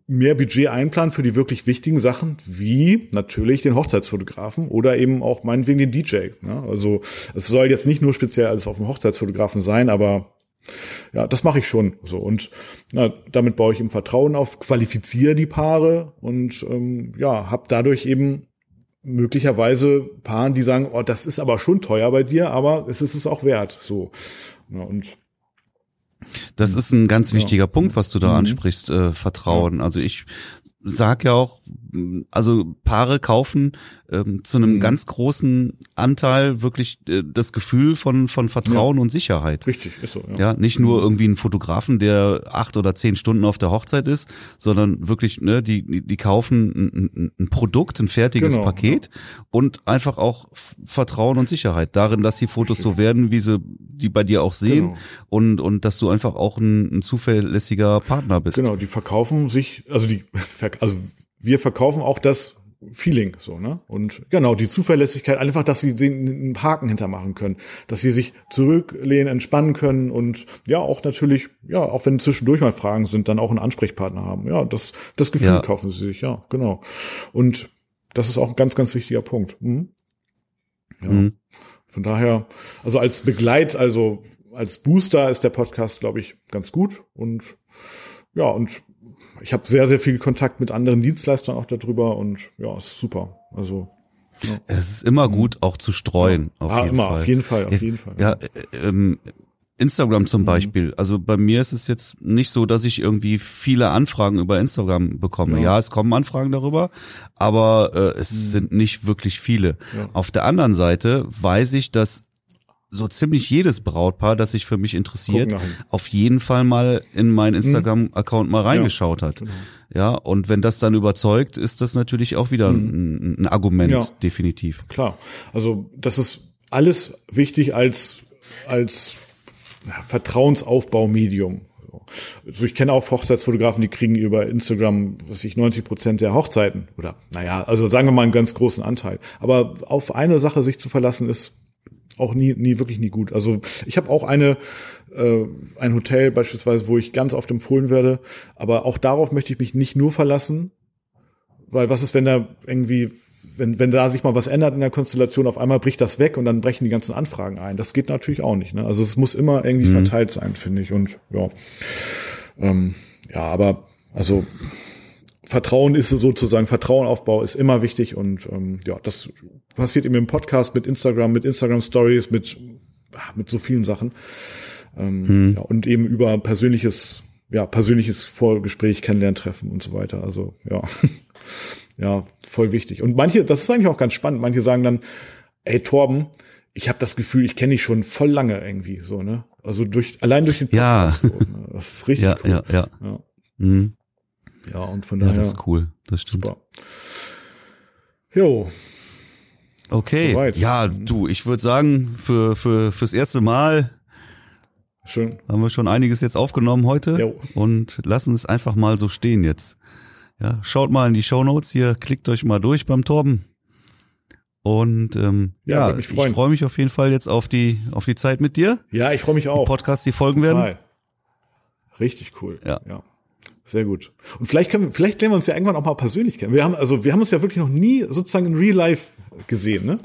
mehr Budget einplanen für die wirklich wichtigen Sachen, wie natürlich den Hochzeitsfotografen oder eben auch meinetwegen den DJ. Ne? Also es soll jetzt nicht nur speziell alles auf dem Hochzeitsfotografen sein, aber ja, das mache ich schon so. Und na, damit baue ich im Vertrauen auf, qualifiziere die Paare und ähm, ja, habe dadurch eben möglicherweise Paaren, die sagen, oh, das ist aber schon teuer bei dir, aber es ist es auch wert. So. Ja, und das ist ein ganz wichtiger ja. Punkt, was du da mhm. ansprichst, äh, Vertrauen. Also ich sag ja auch, also Paare kaufen ähm, zu einem mhm. ganz großen Anteil wirklich äh, das Gefühl von von Vertrauen ja. und Sicherheit. Richtig, ist so. Ja. ja, nicht nur mhm. irgendwie ein Fotografen, der acht oder zehn Stunden auf der Hochzeit ist, sondern wirklich, ne, die die kaufen ein, ein Produkt, ein fertiges genau, Paket ja. und einfach auch Vertrauen und Sicherheit darin, dass die Fotos Richtig. so werden, wie sie die bei dir auch sehen genau. und und dass du einfach auch ein, ein zuverlässiger Partner bist. Genau, die verkaufen sich, also die also wir verkaufen auch das Feeling so, ne? Und genau, die Zuverlässigkeit, einfach, dass sie einen Haken hintermachen können, dass sie sich zurücklehnen, entspannen können und ja, auch natürlich, ja, auch wenn zwischendurch mal Fragen sind, dann auch einen Ansprechpartner haben. Ja, das, das Gefühl ja. kaufen sie sich, ja, genau. Und das ist auch ein ganz, ganz wichtiger Punkt. Mhm. Ja. Mhm. Von daher, also als Begleit, also als Booster ist der Podcast, glaube ich, ganz gut. Und ja, und ich habe sehr, sehr viel Kontakt mit anderen Dienstleistern auch darüber und ja, ist super. Also ja. Es ist immer gut, auch zu streuen. Ja. Auf ah, jeden immer, Fall. auf jeden Fall, auf jeden Fall. Ja, äh, ähm, Instagram zum mhm. Beispiel. Also bei mir ist es jetzt nicht so, dass ich irgendwie viele Anfragen über Instagram bekomme. Ja, ja es kommen Anfragen darüber, aber äh, es mhm. sind nicht wirklich viele. Auf der anderen Seite weiß ich, dass so ziemlich jedes Brautpaar, das sich für mich interessiert, auf jeden Fall mal in meinen mhm. Instagram-Account mal reingeschaut ja, hat. Genau. Ja, und wenn das dann überzeugt, ist das natürlich auch wieder mhm. ein, ein, Argument, ja, definitiv. Klar. Also das ist alles wichtig als als Vertrauensaufbaumedium. Also ich kenne auch Hochzeitsfotografen, die kriegen über Instagram, was ich 90 Prozent der Hochzeiten oder naja, also sagen wir mal einen ganz großen Anteil. Aber auf eine Sache sich zu verlassen ist auch nie, nie wirklich nie gut. Also ich habe auch eine äh, ein Hotel beispielsweise, wo ich ganz oft empfohlen werde, aber auch darauf möchte ich mich nicht nur verlassen, weil was ist, wenn da irgendwie wenn, wenn da sich mal was ändert in der Konstellation, auf einmal bricht das weg und dann brechen die ganzen Anfragen ein. Das geht natürlich auch nicht. Ne? Also es muss immer irgendwie mhm. verteilt sein, finde ich. Und ja, ähm, ja, aber also Vertrauen ist sozusagen, Vertrauenaufbau ist immer wichtig und ähm, ja, das passiert eben im Podcast mit Instagram, mit Instagram Stories, mit mit so vielen Sachen ähm, mhm. ja, und eben über persönliches, ja persönliches Vorgespräch, Kennenlerntreffen und so weiter. Also ja. Ja, voll wichtig. Und manche, das ist eigentlich auch ganz spannend, manche sagen dann, ey Torben, ich habe das Gefühl, ich kenne dich schon voll lange irgendwie so, ne? Also durch allein durch den Podcast. Ja. So, ne? Das ist richtig ja, cool. Ja, ja, ja. Mhm. Ja, und von daher. Ja, das ist cool. Das stimmt. Super. Jo. Okay. Soweit. Ja, du, ich würde sagen, für, für, fürs erste Mal Schön. haben wir schon einiges jetzt aufgenommen heute jo. und lassen es einfach mal so stehen jetzt. Ja, schaut mal in die Show Notes hier, klickt euch mal durch beim Torben. Und ähm, ja, ja ich freue mich auf jeden Fall jetzt auf die auf die Zeit mit dir. Ja, ich freue mich auch. Die Podcasts, die folgen Total. werden. Richtig cool. Ja. ja. Sehr gut. Und vielleicht können wir, vielleicht lernen wir uns ja irgendwann auch mal persönlich kennen. Wir haben, also wir haben uns ja wirklich noch nie sozusagen in Real Life gesehen, ne?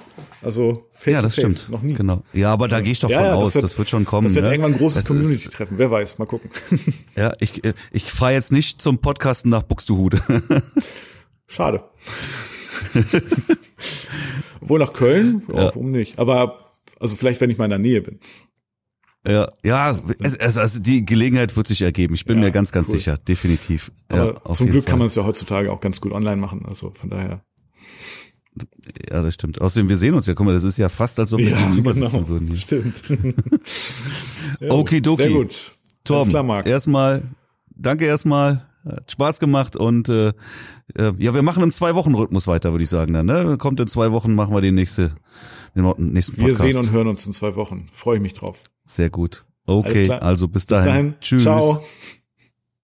Also face Ja, das face, stimmt. Noch nie. Genau. Ja, aber da gehe ich doch ja, von ja, aus, das wird, das wird schon kommen. Das wird ne? irgendwann ein großes Community-Treffen. Wer weiß, mal gucken. Ja, ich, ich fahre jetzt nicht zum Podcasten nach Buxtehude. Schade. Wohl nach Köln? Ja. Warum nicht? Aber also vielleicht, wenn ich mal in der Nähe bin. Ja, ja, es, es, also die Gelegenheit wird sich ergeben. Ich bin ja, mir ganz, ganz cool. sicher, definitiv. Aber ja, zum Glück Fall. kann man es ja heutzutage auch ganz gut online machen. Also von daher. Ja, das stimmt. Außerdem, wir sehen uns ja. Guck mal, das ist ja fast, als ob wir ja, gegenüber genau. sitzen würden. Hier. Stimmt. okay, Doki. Sehr gut. Torben, klar, erstmal, danke erstmal. Hat Spaß gemacht und äh, ja, wir machen im zwei Wochen Rhythmus weiter, würde ich sagen dann. Ne? Kommt in zwei Wochen, machen wir den nächste, den nächsten Podcast. Wir sehen und hören uns in zwei Wochen. Freue ich mich drauf. Sehr gut. Okay, also bis dahin. Bis dahin. Tschüss. Ciao.